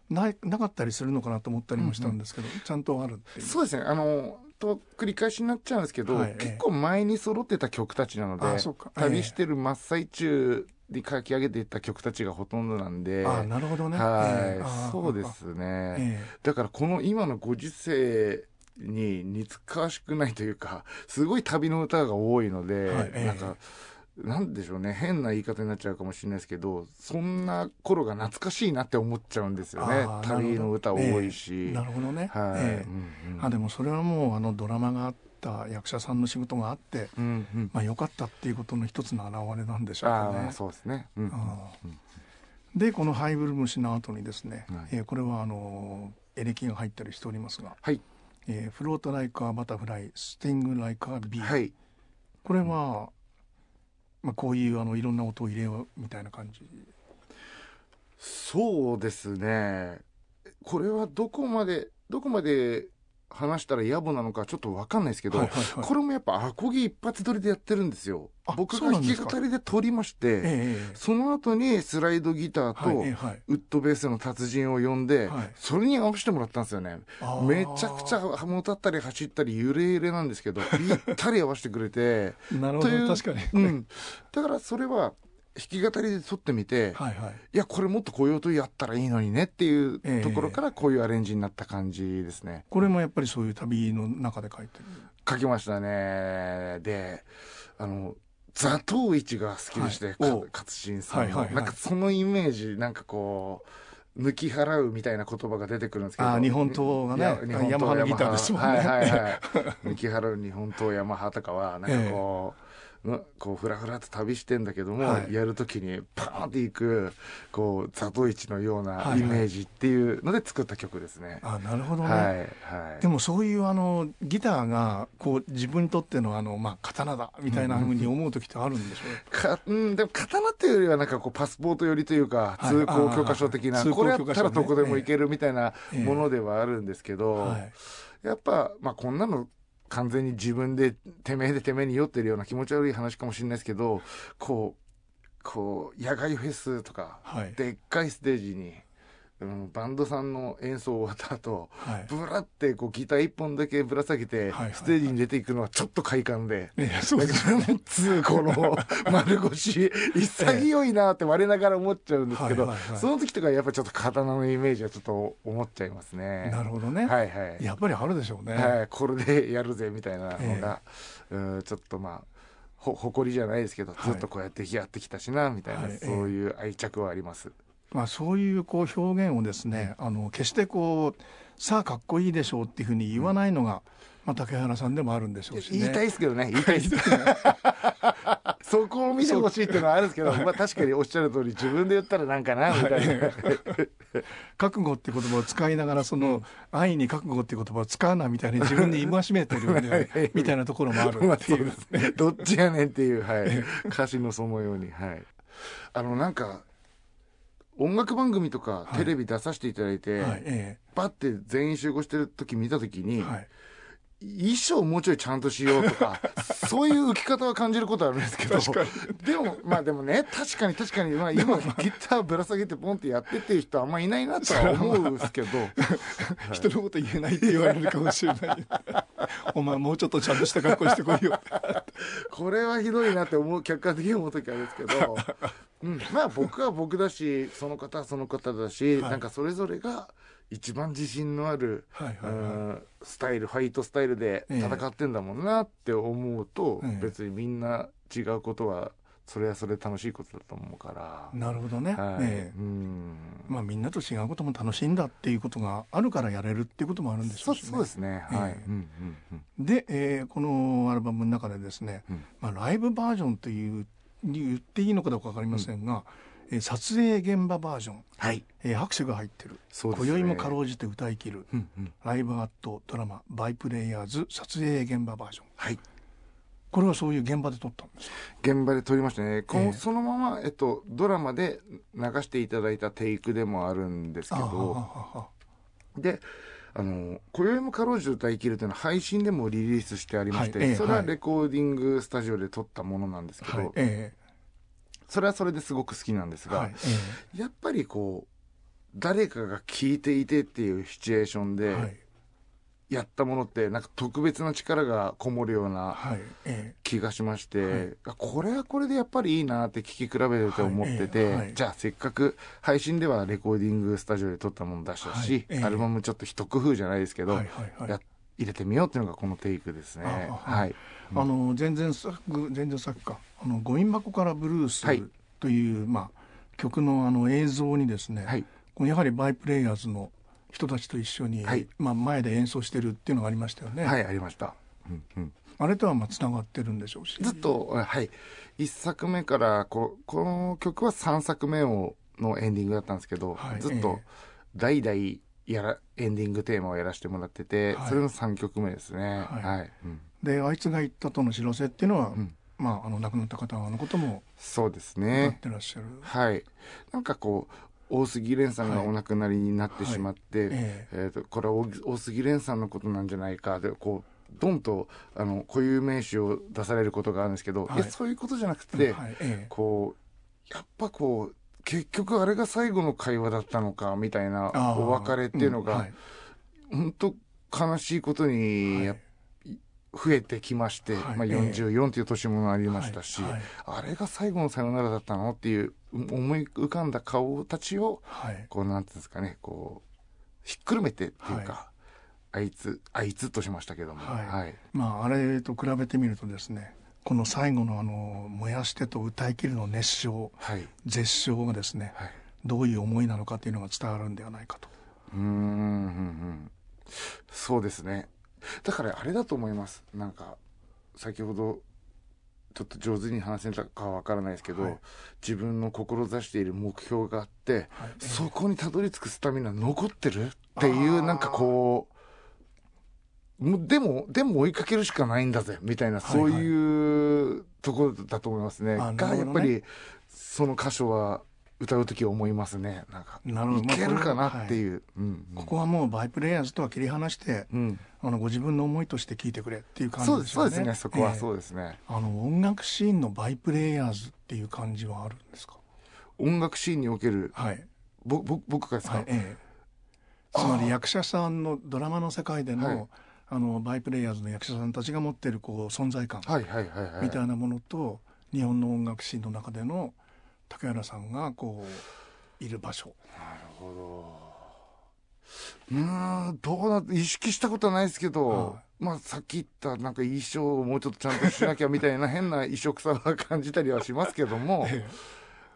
[SPEAKER 1] ないなかったりするのかなと思ったりもしたんですけど、ちゃんとあるっていう。
[SPEAKER 2] そうですね。あのと繰り返しになっちゃうんですけど、
[SPEAKER 1] はい
[SPEAKER 2] 結構前に揃ってた曲たちなので
[SPEAKER 1] あそうか。
[SPEAKER 2] 旅してる真っ最中に書き上げていった曲たちがほとんどなんで、
[SPEAKER 1] あなるほどね、
[SPEAKER 2] はい、
[SPEAKER 1] え
[SPEAKER 2] そうですね、
[SPEAKER 1] え。
[SPEAKER 2] だからこの今のご時世に似つかわしくないというかすごい旅の歌が多いので、
[SPEAKER 1] はいええ。
[SPEAKER 2] なんかなんでしょうね。変な言い方になっちゃうかもしれないですけどそんな頃が懐かしいなって思っちゃうんですよね。旅の歌多いし、
[SPEAKER 1] ええなるほどね、
[SPEAKER 2] はい、
[SPEAKER 1] ええ
[SPEAKER 2] うんうん。
[SPEAKER 1] あでもそれはもうあのドラマがあった役者さんの仕事があって、
[SPEAKER 2] うんうん。
[SPEAKER 1] まあ、良かったっていうことの一つの表れなんでしょうかね。
[SPEAKER 2] そうですね、うん
[SPEAKER 1] あでこのハイブル虫の後にですね、
[SPEAKER 2] はい。
[SPEAKER 1] えーこれはあのエレキが入ったりしておりますが
[SPEAKER 2] はい「
[SPEAKER 1] えーフロートライカーバタフライスティングライカービー」
[SPEAKER 2] はい。
[SPEAKER 1] これはまあ、こういうあのいろんな音を入れようみたいな感じ。
[SPEAKER 2] そうですね。これはどこまでどこまで話したら野暮なのかちょっと分かんないですけど、
[SPEAKER 1] はいはいはい。
[SPEAKER 2] これもやっぱアコギ一発撮りでやってるんですよ。
[SPEAKER 1] あ
[SPEAKER 2] 僕が弾き語りで撮りまして、
[SPEAKER 1] ええ
[SPEAKER 2] その後にスライドギターと、ウッドベースの達人を呼んで、
[SPEAKER 1] はい。
[SPEAKER 2] それに合わせてもらったんですよね。めちゃくちゃもたったり走ったり揺れ揺れなんですけどぴったり合わせてくれて。*laughs*
[SPEAKER 1] なるほど確かに、
[SPEAKER 2] うん、だからそれは弾き語りで撮ってみて、
[SPEAKER 1] はいはい。
[SPEAKER 2] いやこれもっとこういう音やったらいいのにねっていう
[SPEAKER 1] ええ。
[SPEAKER 2] ところからこういうアレンジになった感じですね、
[SPEAKER 1] これもやっぱりそういう旅の中で書いてる。
[SPEAKER 2] 書きましたね。であの座頭市が好きでして、か
[SPEAKER 1] はい。お
[SPEAKER 2] 勝新さんの、
[SPEAKER 1] はいはいはい。
[SPEAKER 2] なんかそのイメージなんかこう抜き払うみたいな言葉が出てくるんですけど。
[SPEAKER 1] 日本刀がね。
[SPEAKER 2] 日本刀
[SPEAKER 1] ヤマハのギターですもんね。
[SPEAKER 2] はいはいはい。*laughs* 抜き払う日本刀ヤマハとかはなんかこう、うんこうふらふらと旅してんだけども、
[SPEAKER 1] はい。
[SPEAKER 2] やるときにパーンっていくこう座頭市のような
[SPEAKER 1] はいはい。
[SPEAKER 2] イメージっていうので作った曲ですね。
[SPEAKER 1] あなるほどね、
[SPEAKER 2] はいはい。
[SPEAKER 1] でもそういうあのギターがこう自分にとってのあの、まあ、刀だみたいなふうに思う時ってあるんでしょう、
[SPEAKER 2] かうん、でも刀っていうよりはなんかこうパスポート寄りというか
[SPEAKER 1] はい。
[SPEAKER 2] 通行許可書的な、これやったらどこでも行けるみたいな
[SPEAKER 1] ええ。
[SPEAKER 2] ものではあるんですけど、
[SPEAKER 1] はい。
[SPEAKER 2] やっぱ、まあ、こんなの完全に自分でてめえでてめえに酔ってるような気持ち悪い話かもしれないですけどこうこう野外フェスとか
[SPEAKER 1] はい。
[SPEAKER 2] でっかいステージに、うん、バンドさんの演奏終わった後
[SPEAKER 1] はい。
[SPEAKER 2] ブラってこうギター一本だけぶら下げて、ステージに出ていくのはちょっと快感で。
[SPEAKER 1] ええそうです。
[SPEAKER 2] なんかつこの丸腰潔いなって我ながら思っちゃうんですけど、その時とかやっぱちょっと刀のイメージはちょっと思っちゃいますね。
[SPEAKER 1] なるほどね、
[SPEAKER 2] はいはい。
[SPEAKER 1] やっぱりあるでしょうね、
[SPEAKER 2] はい、これでやるぜみたいなのが、うんちょっとまあほ誇りじゃないですけど、
[SPEAKER 1] はい。
[SPEAKER 2] ずっとこうやってやってきたしなみたいな、
[SPEAKER 1] はい。
[SPEAKER 2] そういう愛着はあります。
[SPEAKER 1] まあ、そういうこう表現をですねあの決してこうさあかっこいいでしょうっていうふうに言わないのが、まあ、竹原さんでもあるんでしょうしね。
[SPEAKER 2] 言いたいですけどね *laughs* 言いたいです *laughs* そこを見てほしいっていうのはあるんですけど、まあ、*laughs* 確かにおっしゃる通り自分で言ったらなんかなみたいな、
[SPEAKER 1] 覚悟って言葉を使いながらその愛に覚悟って言葉を使うなみたいに自分に戒めてるよねみたいなところもある。
[SPEAKER 2] まあ
[SPEAKER 1] っていう
[SPEAKER 2] どっちやねんっていう、はい、歌詞のそのようにはい。あのなんか音楽番組とか
[SPEAKER 1] はい。
[SPEAKER 2] テレビ出させていただいて、
[SPEAKER 1] はいえ
[SPEAKER 2] バッて全員集合してる時見た時に、
[SPEAKER 1] えはい。
[SPEAKER 2] 衣装もうちょいちゃんとしようとか *laughs* そういう浮き方は感じることあるんですけどでもまあでもね確かに確かに、まあ、今ギターぶら下げてポンってやってっていう人あんまいないなとは思うんですけど。*laughs*
[SPEAKER 1] 人のこと言えないって言われるかもしれない。お前もうちょっとちゃんとした格好してこいよ。
[SPEAKER 2] これはひどいなって思う客観的に思う時あるんですけど、うん、まあ僕は僕だしその方はその方だし、
[SPEAKER 1] はい。
[SPEAKER 2] なんかそれぞれが一番自信のある、
[SPEAKER 1] はいはいはい。
[SPEAKER 2] うんスタイルファイトスタイルで戦ってんだもんなって思うと、
[SPEAKER 1] ええ。
[SPEAKER 2] 別にみんな違うことはそれはそれで楽しいことだと思うから。
[SPEAKER 1] なるほどね、
[SPEAKER 2] はい。
[SPEAKER 1] ええ。
[SPEAKER 2] うん。
[SPEAKER 1] まあ、みんなと違うことも楽しいんだっていうことがあるからやれるっていうこともあるんでしょ
[SPEAKER 2] そう
[SPEAKER 1] うし、ね、
[SPEAKER 2] そうですね、はい、
[SPEAKER 1] ええ
[SPEAKER 2] うんうんうん。
[SPEAKER 1] で、えーこのアルバムの中でですね、
[SPEAKER 2] うん。
[SPEAKER 1] まあ、ライブバージョンという言っていいのかどうか分かりませんが、えー撮影現場バージョン、
[SPEAKER 2] はい。
[SPEAKER 1] えー拍手が入ってる。
[SPEAKER 2] そうですね。
[SPEAKER 1] 今宵もかろうじて歌い切る、
[SPEAKER 2] うんうん。
[SPEAKER 1] ライブアットドラマ「バイプレイヤーズ撮影現場バージョン。
[SPEAKER 2] はい。
[SPEAKER 1] これはそういう現場で撮ったんですか？
[SPEAKER 2] 現場で撮りましたね、この
[SPEAKER 1] ええ。
[SPEAKER 2] そのまま、えっと、ドラマで流していただいたテイクでもあるんですけ
[SPEAKER 1] あはは
[SPEAKER 2] ど
[SPEAKER 1] は
[SPEAKER 2] であの「今宵もかろうじて歌い切る」というのは配信でもリリースしてありまして、
[SPEAKER 1] はい。ええ
[SPEAKER 2] それは
[SPEAKER 1] はい。
[SPEAKER 2] レコーディングスタジオで撮ったものなんですけど、
[SPEAKER 1] はい。え
[SPEAKER 2] それはそれですごく好きなんですが、
[SPEAKER 1] えはい。え
[SPEAKER 2] やっぱりこう誰かが聞いていてっていうシチュエーションでやったものってなんか特別な力がこもるような気がしまして、
[SPEAKER 1] はい。
[SPEAKER 2] あこれはこれでやっぱりいいなって聞き比べてて思ってて、
[SPEAKER 1] はい。え
[SPEAKER 2] じゃあせっかく配信ではレコーディングスタジオで撮ったもの出したし、アルバムちょっと一工夫じゃないですけど、
[SPEAKER 1] えはい。はい。はい。
[SPEAKER 2] や入れてみようっていうのがこのテイクですね。はい、
[SPEAKER 1] あの全然作全然作か。あのゴミ箱からブルース
[SPEAKER 2] はい。
[SPEAKER 1] という、まあ曲のあの映像にですね、やはりバイプレイヤーズの人たちと一緒に、
[SPEAKER 2] はい。
[SPEAKER 1] まあ前で演奏してるっていうのがありましたよね。
[SPEAKER 2] はい、ありました。うんうん。
[SPEAKER 1] あれとはまあつながってるんでしょうし。
[SPEAKER 2] ずっと、はい、1作目からここの曲は3作目をのエンディングだったんですけど、
[SPEAKER 1] はい。
[SPEAKER 2] ずっと代々やらエンディングテーマをやらせてもらってて、
[SPEAKER 1] はい。
[SPEAKER 2] それの3曲目ですね。
[SPEAKER 1] はい。であいつが言ったとの知らせっていうのは、
[SPEAKER 2] うん。
[SPEAKER 1] まあ、あの亡くなった方のことも
[SPEAKER 2] そうです
[SPEAKER 1] 歌っ
[SPEAKER 2] ね
[SPEAKER 1] てらっしゃる、
[SPEAKER 2] はい。なんかこう大杉蓮さんがお亡くなりになってしまって、
[SPEAKER 1] え
[SPEAKER 2] え。ー、とこれは大大杉蓮さんのことなんじゃないかでこうドンとあの固有名詞を出されることがあるんですけど、
[SPEAKER 1] はい。
[SPEAKER 2] そういうことじゃなく
[SPEAKER 1] え
[SPEAKER 2] て、
[SPEAKER 1] はい。え
[SPEAKER 2] こうやっぱこう結局あれが最後の会話だったのかみたいなお別れっていうのが、
[SPEAKER 1] んはい。
[SPEAKER 2] 本当悲しいことにやっ増えてきまして、
[SPEAKER 1] はい。
[SPEAKER 2] まあ、
[SPEAKER 1] ええ。
[SPEAKER 2] 44という年もありましたし、
[SPEAKER 1] はい。はい。
[SPEAKER 2] あれが最後のさよならだったのっていう思い浮かんだ顔たちを
[SPEAKER 1] はい。
[SPEAKER 2] こうなんていうんですかねこうひっくるめてっていうか、
[SPEAKER 1] は
[SPEAKER 2] あいつあいつとしましたけども。
[SPEAKER 1] まあ、あれと比べてみるとですねこの最後のあの「燃やして」と歌い切るの熱唱
[SPEAKER 2] はい。
[SPEAKER 1] 絶唱がですね
[SPEAKER 2] はい。
[SPEAKER 1] どういう思いなのかというのが伝わるんではないかと。
[SPEAKER 2] うーんうんうん。そうですねだからあれだと思います。なんか先ほどちょっと上手に話せたかはわからないですけど、
[SPEAKER 1] はい。
[SPEAKER 2] 自分の志している目標があって、
[SPEAKER 1] はい。
[SPEAKER 2] そこにたどり着くスタミナ残ってるっていうなんかこうもでもでも追いかけるしかないんだぜみたいな
[SPEAKER 1] はいはい。
[SPEAKER 2] そういうところだと思いますね。がやっぱりその箇所は歌う時思いますね。なんか
[SPEAKER 1] なるほど。
[SPEAKER 2] いけるかな
[SPEAKER 1] まあ
[SPEAKER 2] っていう。うんうん。
[SPEAKER 1] ここはもうバイプレイヤーズとは切り離して
[SPEAKER 2] うん
[SPEAKER 1] あのご自分の思いとして聞いてくれっていう感じですしょうね。
[SPEAKER 2] そうですねそこは
[SPEAKER 1] ええ
[SPEAKER 2] そうですね、
[SPEAKER 1] あの音楽シーンのバイプレイヤーズっていう感じはあるんですか？
[SPEAKER 2] 音楽シーンにおける
[SPEAKER 1] はい。
[SPEAKER 2] ぼぼ僕がですか、
[SPEAKER 1] はい。ええ。つまり役者さんのドラマの世界での、
[SPEAKER 2] はい
[SPEAKER 1] あのバイプレイヤーズの役者さんたちが持ってるこう存在感
[SPEAKER 2] はいはいはいはい
[SPEAKER 1] みたいなものと、日本の音楽シーンの中での竹原さんがこういる場所。
[SPEAKER 2] なるほど。うーん、どうなって、意識したことはないですけど、
[SPEAKER 1] は
[SPEAKER 2] まあさっき言ったなんか衣装をもうちょっとちゃんとしなきゃみたいな変な衣装臭は感じたりはしますけども、*laughs*
[SPEAKER 1] え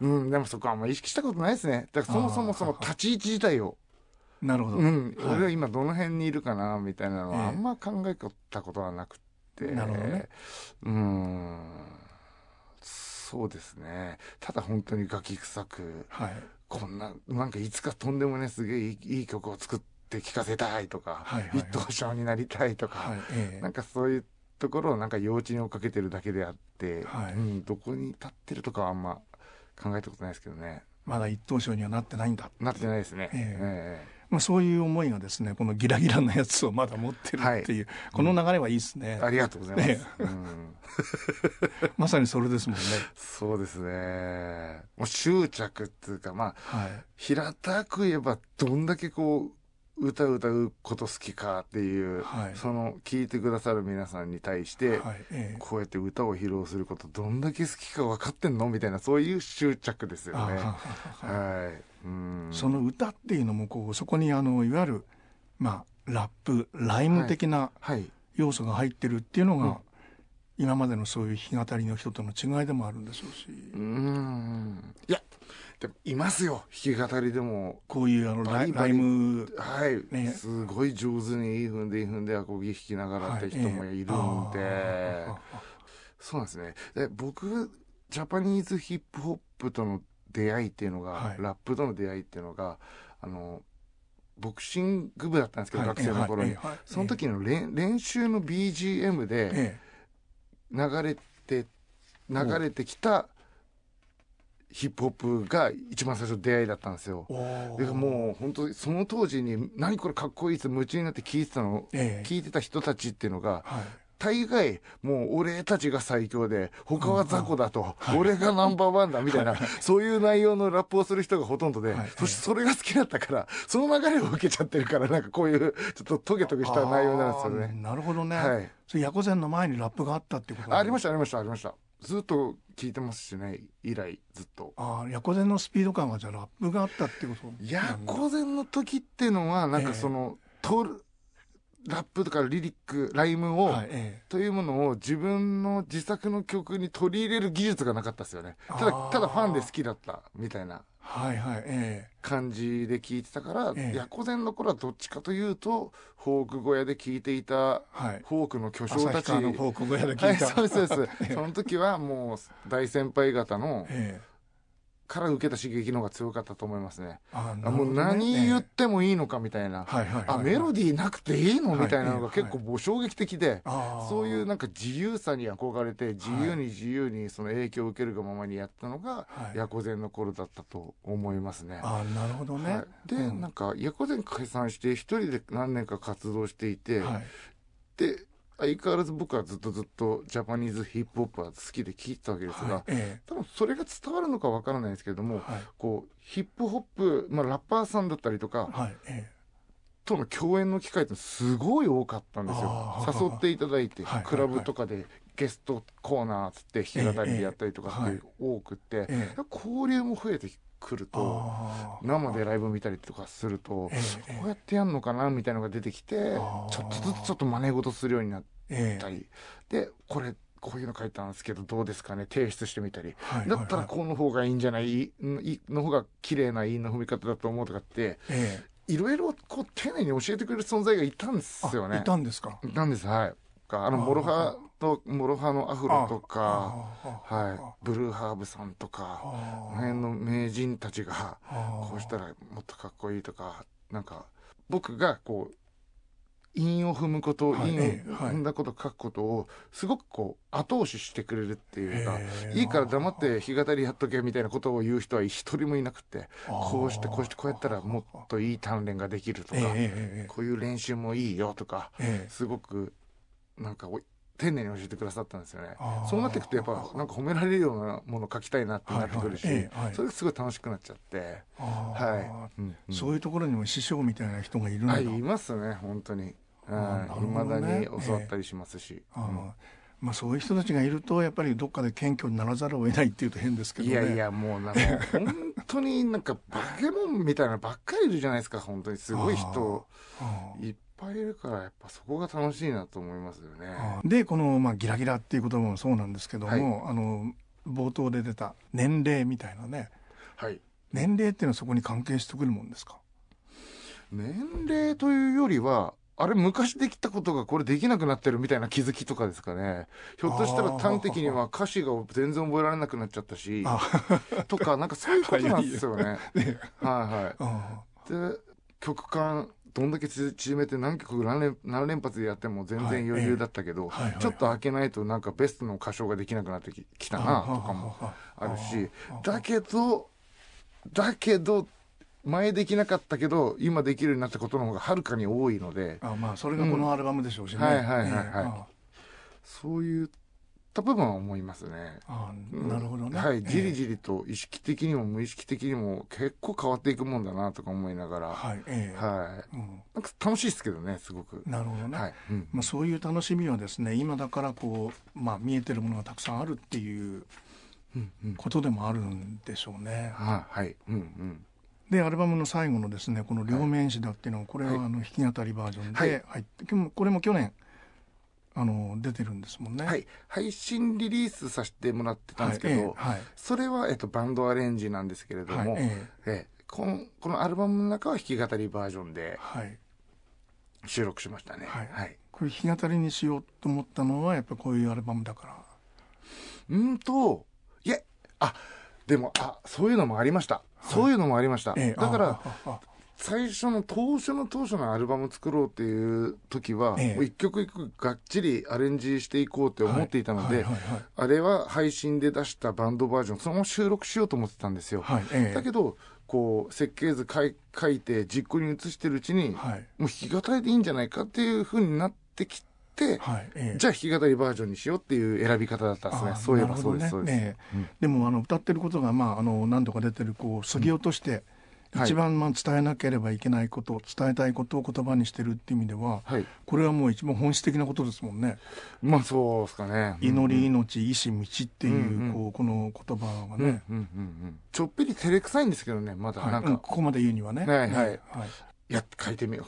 [SPEAKER 2] うん、でもそこはあんま意識したことないですね。だからそもそもその立ち位置自体を、
[SPEAKER 1] えなるほど。
[SPEAKER 2] うん、
[SPEAKER 1] はい
[SPEAKER 2] 俺は今どの辺にいるかなみたいなの
[SPEAKER 1] ええ
[SPEAKER 2] はあんま考えたことはなくて、
[SPEAKER 1] なるほどね
[SPEAKER 2] うん、そうですね。ただ本当にガキ臭く、
[SPEAKER 1] はい。
[SPEAKER 2] こんな、なんかいつかとんでもね、すげえいい曲を作って聴かせたいとか、
[SPEAKER 1] はいはいはい
[SPEAKER 2] 一等賞になりたいとか、
[SPEAKER 1] はい。ええ
[SPEAKER 2] なんかそういうところをなんか幼稚に追っかけてるだけであって、
[SPEAKER 1] はい
[SPEAKER 2] うん、どこに立ってるとかはあんま考えたことないですけどね。
[SPEAKER 1] まだ一等賞にはなってないんだ。
[SPEAKER 2] なってないですね。
[SPEAKER 1] え
[SPEAKER 2] え
[SPEAKER 1] まあそういう思いがですね、このギラギラなやつをまだ持ってるっていう、この流れはいいですね。
[SPEAKER 2] えありがとうございます。
[SPEAKER 1] え
[SPEAKER 2] うん、*laughs*
[SPEAKER 1] まさにそれですもんね。
[SPEAKER 2] そうですね。もう執着っていうか、まあ、
[SPEAKER 1] はい。
[SPEAKER 2] 平たく言えばどんだけこう歌歌うこと好きかっていう、
[SPEAKER 1] はい
[SPEAKER 2] その聞いてくださる皆さんに対して、
[SPEAKER 1] はい。ええ
[SPEAKER 2] こうやって歌を披露することどんだけ好きか分かってんのみたいなそういう執着ですよね。
[SPEAKER 1] は
[SPEAKER 2] い。うん。
[SPEAKER 1] その歌っていうのもこうそこにあのいわゆるまあラップライム的な
[SPEAKER 2] はい。
[SPEAKER 1] 要素が入ってるっていうのが、
[SPEAKER 2] うん
[SPEAKER 1] 今までのそういう弾き語りの人との違いでもあるんでしょうし、
[SPEAKER 2] うん。いや、でもいますよ。弾き語りでも。
[SPEAKER 1] こういうあのライライム
[SPEAKER 2] はい、
[SPEAKER 1] ね
[SPEAKER 2] すごい上手にいい踏んでいい踏んでアコギ弾きながらって人もいるんで、
[SPEAKER 1] ええあ
[SPEAKER 2] そうなんですね。で僕、ジャパニーズヒップホップとの出会いっていうのが、
[SPEAKER 1] はい。
[SPEAKER 2] ラップとの出会いっていうのが、あの、ボクシング部だったんですけど、
[SPEAKER 1] はい。
[SPEAKER 2] 学生の頃に。
[SPEAKER 1] ええはい。
[SPEAKER 2] その時の練練習の BGM で
[SPEAKER 1] え
[SPEAKER 2] 流れて、流れてきたヒップホップが一番最初の出会いだったんですよ。でもう本当にその当時に何これかっこいいって夢中になって聞いてたの、
[SPEAKER 1] ええ。
[SPEAKER 2] 聞いてた人たちっていうのが
[SPEAKER 1] はい
[SPEAKER 2] 大概もう俺たちが最強で他は雑魚だと、
[SPEAKER 1] はい。
[SPEAKER 2] 俺がナンバーワンだみたいな、そういう内容のラップをする人がほとんどで、
[SPEAKER 1] はい。
[SPEAKER 2] そしてそれが好きだったからその流れを受けちゃってるからなんかこういうちょっとトゲトゲした内容なんですよね。
[SPEAKER 1] なるほどね、
[SPEAKER 2] はい。
[SPEAKER 1] それヤコゼンの前にラップがあったってこと
[SPEAKER 2] ありましたたありましたありました。ずっと聞いてますしね以来ずっと。
[SPEAKER 1] ああヤコゼンのスピード感はじゃあラップがあったってこと
[SPEAKER 2] ヤコゼンの時っていうのはなんかその、とるラップとかリリックライムを、
[SPEAKER 1] はいえ
[SPEAKER 2] というものを自分の自作の曲に取り入れる技術がなかったですよね。ただ
[SPEAKER 1] あー。
[SPEAKER 2] ただファンで好きだったみたいな
[SPEAKER 1] えはいはいえ
[SPEAKER 2] 感じで聞いてたから、
[SPEAKER 1] ええ。
[SPEAKER 2] ヤコゼンの頃はどっちかというとフォーク小屋で聞いていた
[SPEAKER 1] えはい。
[SPEAKER 2] フォークの巨匠たち。
[SPEAKER 1] 旭川のフォーク小屋で聞いた、
[SPEAKER 2] は *laughs* いそうですそう。で *laughs* すその時はもう大先輩方の
[SPEAKER 1] え
[SPEAKER 2] から受けた刺激の方が強かったと思いますね。
[SPEAKER 1] あ
[SPEAKER 2] あもう何言ってもいいのかみたいな、あメロディーなくていいの
[SPEAKER 1] はい
[SPEAKER 2] みたいなのが結構衝撃的で、そういうなんか自由さに憧れて自由に自由にその影響を受けるがままにやったのが
[SPEAKER 1] はい。
[SPEAKER 2] ヤコゼンの頃だったと思いますね。
[SPEAKER 1] あーなるほどね、
[SPEAKER 2] はい、で、
[SPEAKER 1] うん。
[SPEAKER 2] なんかヤコゼン解散して一人で何年か活動していて、
[SPEAKER 1] はい。
[SPEAKER 2] で相変わらず僕はずっとずっとジャパニーズヒップホップは好きで聴いてたわけですが、
[SPEAKER 1] はいえ
[SPEAKER 2] 多分それが伝わるのかわからないですけれども、
[SPEAKER 1] えはい。
[SPEAKER 2] こうヒップホップ、まあ、ラッパーさんだったりとか
[SPEAKER 1] はいえ
[SPEAKER 2] との共演の機会ってすごい多かったんですよ。誘っていただいて、
[SPEAKER 1] はい
[SPEAKER 2] クラブとかでゲストコーナーっつって弾き語りでやったりとかって多くて、
[SPEAKER 1] ええ。
[SPEAKER 2] 交流も増えてくる
[SPEAKER 1] え
[SPEAKER 2] と生でライブ見たりとかすると、
[SPEAKER 1] ええ
[SPEAKER 2] こうやってやんのかなみたいなのが出てきてちょっとずつちょっと真似事するようになっ
[SPEAKER 1] ええ。
[SPEAKER 2] たり、でこれこういうの書いたんですけどどうですかね？提出してみたり、
[SPEAKER 1] はい
[SPEAKER 2] だったら
[SPEAKER 1] はい
[SPEAKER 2] この方がいいんじゃない？の方が綺麗な韻の踏み方だと思うとかって
[SPEAKER 1] ええ。
[SPEAKER 2] いろいろこう丁寧に教えてくれる存在がいたんですよね。
[SPEAKER 1] あいたんですか？
[SPEAKER 2] いたんですはい。あの
[SPEAKER 1] あ
[SPEAKER 2] MOROHAと MOROHAのアフロとか、はい、ブルーハーブさんとか、
[SPEAKER 1] あ
[SPEAKER 2] この
[SPEAKER 1] あ
[SPEAKER 2] 辺の名人たちがこうしたらもっとかっこいいとかなんか僕がこう韻を踏むこと、
[SPEAKER 1] はい
[SPEAKER 2] 韻を踏んだこと書くことをすごくこう後押ししてくれるっていうか、いいから黙って弾き語りやっとけみたいなことを言う人は一人もいなくてこうしてこうしてこうやったらもっといい鍛錬ができるとか、こういう練習もいいよとか
[SPEAKER 1] ええ。
[SPEAKER 2] すごくなんかお丁寧に教えてくださったんですよね。そうなっていくとやっぱなんか褒められるようなものを書きたいなってなってくるし、
[SPEAKER 1] はいはい。ええはい。
[SPEAKER 2] それがすごい楽しくなっちゃって。はい、うんうん。
[SPEAKER 1] そういうところにも師匠みたいな人がいるんだ、
[SPEAKER 2] はいいますね本当に。い。ま、
[SPEAKER 1] ね。
[SPEAKER 2] だに教わったりしますし、
[SPEAKER 1] ああまあ、そういう人たちがいるとやっぱりどっかで謙虚にならざるを得ないっていうと変ですけどね。
[SPEAKER 2] いやいやもうなんか本当になんかバケモンみたいなばっかりいるじゃないですか本当に。すごい人いっぱいいるからやっぱそこが楽しいなと思いますよね。
[SPEAKER 1] でこの、まあ、ギラギラっていう言葉もそうなんですけども、あの冒頭で出た年齢みたいなね。
[SPEAKER 2] はい。
[SPEAKER 1] 年齢っていうのはそこに関係してくるもんですか？
[SPEAKER 2] 年齢というよりはあれ昔できたことがこれできなくなってるみたいな気づきとかですかね。ひょっとしたら端的には歌詞が全然覚えられなくなっちゃったし
[SPEAKER 1] あ
[SPEAKER 2] とかなんかそういうことなんですよね。
[SPEAKER 1] ね *laughs*
[SPEAKER 2] はい。は
[SPEAKER 1] あ
[SPEAKER 2] いで曲間どんだけ縮めて何曲何連何連発でやっても全然余裕だったけど、
[SPEAKER 1] はいはいはい。
[SPEAKER 2] ちょっと開けないとなんかベストの歌唱ができなくなってききたなとかもあるしだけどだけど前できなかったけど今できるようになったことの方がはるかに多いので。
[SPEAKER 1] あまあそれがこのアルバムでしょうしね、
[SPEAKER 2] うんはいはいはい。はいそういった部分は思いますね。
[SPEAKER 1] あなるほどね、
[SPEAKER 2] はい、じり
[SPEAKER 1] え
[SPEAKER 2] じりと意識的にも無意識的にも結構変わっていくもんだなとか思いながら、
[SPEAKER 1] え
[SPEAKER 2] はい、
[SPEAKER 1] はい。ええうん。
[SPEAKER 2] なんか楽しいですけどね、すごく。
[SPEAKER 1] なるほどね、
[SPEAKER 2] はい、うん。
[SPEAKER 1] まあ、そういう楽しみはですね今だからこう、まあ、見えてるものがたくさんあるっていう
[SPEAKER 2] うんうん。
[SPEAKER 1] ことでもあるんでしょうね。
[SPEAKER 2] はい、はい、うんうん。
[SPEAKER 1] でアルバムの最後のですねこの「両面詩だ」っていうのはこれはあ
[SPEAKER 2] はい
[SPEAKER 1] の弾き語りバージョン
[SPEAKER 2] はい。
[SPEAKER 1] で入って、今日これも去年あの出てるんですもんね。
[SPEAKER 2] はい、配信リリースさせてもらってたんですけど、
[SPEAKER 1] はいええはい
[SPEAKER 2] それは、えっと、バンドアレンジなんですけれども、
[SPEAKER 1] はいえ
[SPEAKER 2] ええこのこのアルバムの中は弾き語りバージョンで
[SPEAKER 1] はい、
[SPEAKER 2] 収録しましたね。
[SPEAKER 1] はい
[SPEAKER 2] はい
[SPEAKER 1] これ弾き語りにしようと思ったのはやっぱこういうアルバムだから。
[SPEAKER 2] うんと、いえ、あ、でも、あ、そういうのもありました。そういうのもありました。
[SPEAKER 1] ええ
[SPEAKER 2] だから、最初の当初の当初のアルバム作ろうっていう時は、一曲一曲がっちりアレンジしていこうって思っていたので、あれは配信で出したバンドバージョン、そのまま収録しようと思ってたんですよ。
[SPEAKER 1] はいええ。
[SPEAKER 2] だけど、こう、設計図書い書いて実行に移してるうちに、
[SPEAKER 1] はい。
[SPEAKER 2] もう弾き語りでいいんじゃないかっていう風になってきて、
[SPEAKER 1] はいええ。
[SPEAKER 2] じゃあ弾き語りバージョンにしようっていう選び方だったんですね。
[SPEAKER 1] あ。
[SPEAKER 2] そういえばそうです、そうです。
[SPEAKER 1] でもあの歌ってることが、まあ、あの何度か出てるこう削ぎ落として、
[SPEAKER 2] はい
[SPEAKER 1] 一番まあ伝えなければいけないこと伝えたいことを言葉にしてるっていう意味では、
[SPEAKER 2] はい。
[SPEAKER 1] これはもう一番本質的なことですもんね。
[SPEAKER 2] まあそうですかね。
[SPEAKER 1] 祈り命意志道っていう,、
[SPEAKER 2] うんうん
[SPEAKER 1] こうこの言葉が
[SPEAKER 2] うん、うん
[SPEAKER 1] ね、
[SPEAKER 2] うんうんうん。ちょっぴり照れくさいんですけどね、まだ
[SPEAKER 1] はい
[SPEAKER 2] なんか、
[SPEAKER 1] うんここまで言うにはね。
[SPEAKER 2] はいはい
[SPEAKER 1] はい
[SPEAKER 2] や、書いてみよう。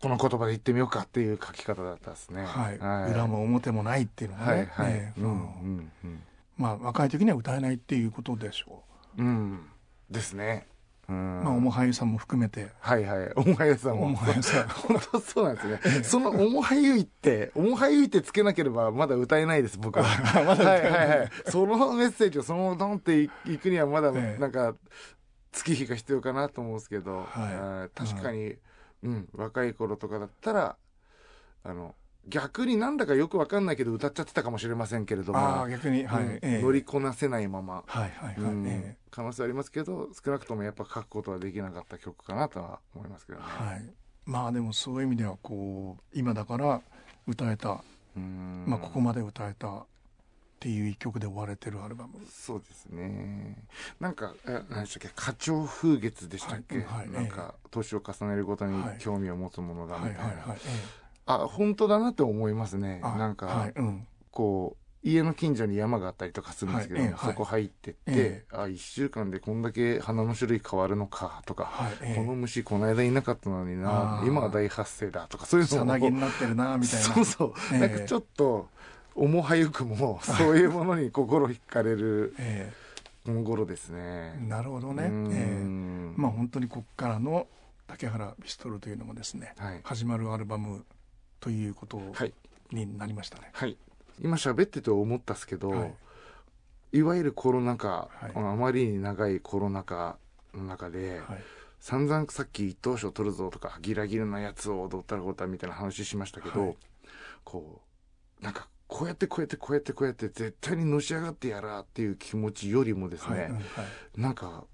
[SPEAKER 2] この言葉で言ってみようかっていう書き方だったですね。
[SPEAKER 1] はい裏も表もないっていうのがね、
[SPEAKER 2] はい
[SPEAKER 1] ねうん
[SPEAKER 2] うんうん。
[SPEAKER 1] まあ若い時には歌えないっていうことでしょ
[SPEAKER 2] うん。ですね。
[SPEAKER 1] まあ、おもはゆさんも含めて、
[SPEAKER 2] はいはい。おもはゆさんも。
[SPEAKER 1] おもはゆさん *laughs*
[SPEAKER 2] 本当そうなんですね。そのおもはゆいって、おもはゆいってつけなければまだ歌えないです、僕は。*laughs*
[SPEAKER 1] まだ
[SPEAKER 2] はいはいはい。そのメッセージをそのままドンっていくにはまだ
[SPEAKER 1] ええ
[SPEAKER 2] なんか、月日が必要かなと思うんですけど、
[SPEAKER 1] はい
[SPEAKER 2] 確かに、うん、若い頃とかだったら、あの、逆になんだかよくわかんないけど歌っちゃってたかもしれませんけれども、
[SPEAKER 1] ああ、逆に、はい、
[SPEAKER 2] うん。
[SPEAKER 1] ええ。
[SPEAKER 2] 乗りこなせないまま、
[SPEAKER 1] はいはいはい、
[SPEAKER 2] うん。
[SPEAKER 1] え
[SPEAKER 2] 可能性ありますけど、少なくともやっぱ書くことはできなかった曲かなとは思いますけどね。
[SPEAKER 1] えはい。まあでもそういう意味では、こう、今だから歌えた、
[SPEAKER 2] うん。
[SPEAKER 1] まあここまで歌えたっていう一曲で終われてるアルバム。
[SPEAKER 2] そうですね。なんか、え何でしたっけ、花鳥風月でしたっけ、
[SPEAKER 1] はい。はい。
[SPEAKER 2] なんか、年を重ねるごとに
[SPEAKER 1] はい。
[SPEAKER 2] 興味を持つものだ
[SPEAKER 1] はい
[SPEAKER 2] みたいな。
[SPEAKER 1] はいはい。え
[SPEAKER 2] あ、本当だなって思いますね。なんか、
[SPEAKER 1] はい、うん。
[SPEAKER 2] こう、家の近所に山があったりとかするんですけど、
[SPEAKER 1] はい
[SPEAKER 2] そこ入ってって、
[SPEAKER 1] え
[SPEAKER 2] あ、一週間でこんだけ花の種類変わるのかとか、
[SPEAKER 1] はい、え
[SPEAKER 2] この虫この間いなかったのにな今は大発生だとか、そういうのを
[SPEAKER 1] なぎになってるな、みたいな。*laughs*
[SPEAKER 2] そうそう、
[SPEAKER 1] ええ
[SPEAKER 2] なんかちょっと、重はゆくも、そういうものに心惹かれる
[SPEAKER 1] え
[SPEAKER 2] この頃です
[SPEAKER 1] え
[SPEAKER 2] ね。
[SPEAKER 1] なるほどね。ええ
[SPEAKER 2] ん
[SPEAKER 1] まあ本当にこっからの竹原ピストルというのもですね、
[SPEAKER 2] はい。
[SPEAKER 1] 始まるアルバムということ
[SPEAKER 2] はい。
[SPEAKER 1] になりましたね。
[SPEAKER 2] はい。今喋ってて思ったっすけど、
[SPEAKER 1] はい
[SPEAKER 2] い、わゆるコロナ禍、
[SPEAKER 1] はい
[SPEAKER 2] あまりに長いコロナ禍の中で、
[SPEAKER 1] はい。
[SPEAKER 2] 散々さっき一等賞取るぞとか、ギラギラなやつを踊ったらこうたみたいな話しましたけど、
[SPEAKER 1] はい
[SPEAKER 2] こう、なんか、こうやってこうやってこうやってこうやって絶対にのし上がってやらーっていう気持ちよりもですね、
[SPEAKER 1] はい。うんはい。
[SPEAKER 2] なんか、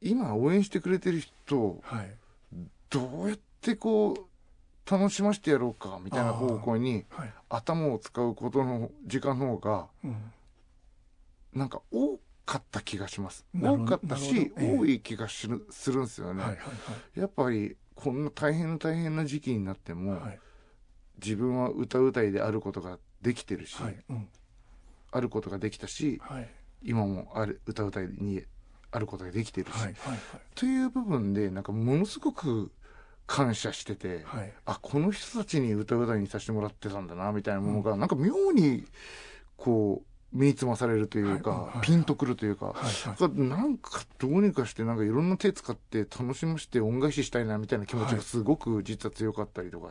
[SPEAKER 2] 今応援してくれてる人を
[SPEAKER 1] はい。
[SPEAKER 2] どうやってこう、楽しませてやろうかみたいな方向に
[SPEAKER 1] はい。
[SPEAKER 2] 頭を使うことの時間の方が、
[SPEAKER 1] うん。
[SPEAKER 2] なんか多かった気がします。多かったし、
[SPEAKER 1] ええ
[SPEAKER 2] 多い気がするするんですよね。
[SPEAKER 1] はいはいはい。
[SPEAKER 2] やっぱり、こんな大変な大変な時期になっても、
[SPEAKER 1] はい。
[SPEAKER 2] 自分は歌うたいであることができてるし、
[SPEAKER 1] はい。うん。
[SPEAKER 2] あることができたし、
[SPEAKER 1] はい。
[SPEAKER 2] 今もある歌うたいにあることができてるし、
[SPEAKER 1] はい。はい。
[SPEAKER 2] という部分で、なんかものすごく感謝してて、
[SPEAKER 1] はい。
[SPEAKER 2] あ、この人たちに歌うたいにさせてもらってたんだな、みたいなものが、なんか妙に、こう、身につまされるというか、
[SPEAKER 1] はいはい
[SPEAKER 2] ピンとくるというか、
[SPEAKER 1] はい。はい。
[SPEAKER 2] なんかどうにかしてなんかいろんな手使って楽しませて恩返ししたいなみたいな気持ちがすごく実は強かったりとか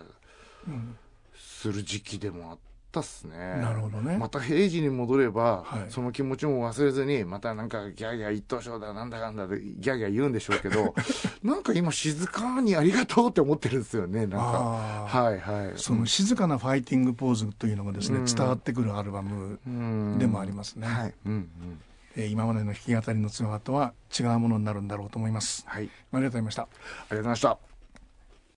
[SPEAKER 1] うん。
[SPEAKER 2] する時期でもあったっすね。
[SPEAKER 1] なるほどね。
[SPEAKER 2] また平時に戻れば、
[SPEAKER 1] はい
[SPEAKER 2] その気持ちも忘れずに、またなんかギャーギャー一等賞だなんだかんだでギャーギャー言うんでしょうけど、*laughs* なんか今静かにありがとうって思ってるんですよね、なんか。
[SPEAKER 1] ああ。
[SPEAKER 2] はいはい。
[SPEAKER 1] その静かなファイティングポーズというのがですね、
[SPEAKER 2] うん
[SPEAKER 1] 伝わってくるアルバム
[SPEAKER 2] うん
[SPEAKER 1] でもありますね。
[SPEAKER 2] はい。うんうん。
[SPEAKER 1] えー今までの弾き語りのツアーとは違うものになるんだろうと思います。
[SPEAKER 2] はい。あり
[SPEAKER 1] ありがとうございました。
[SPEAKER 2] がとうございました。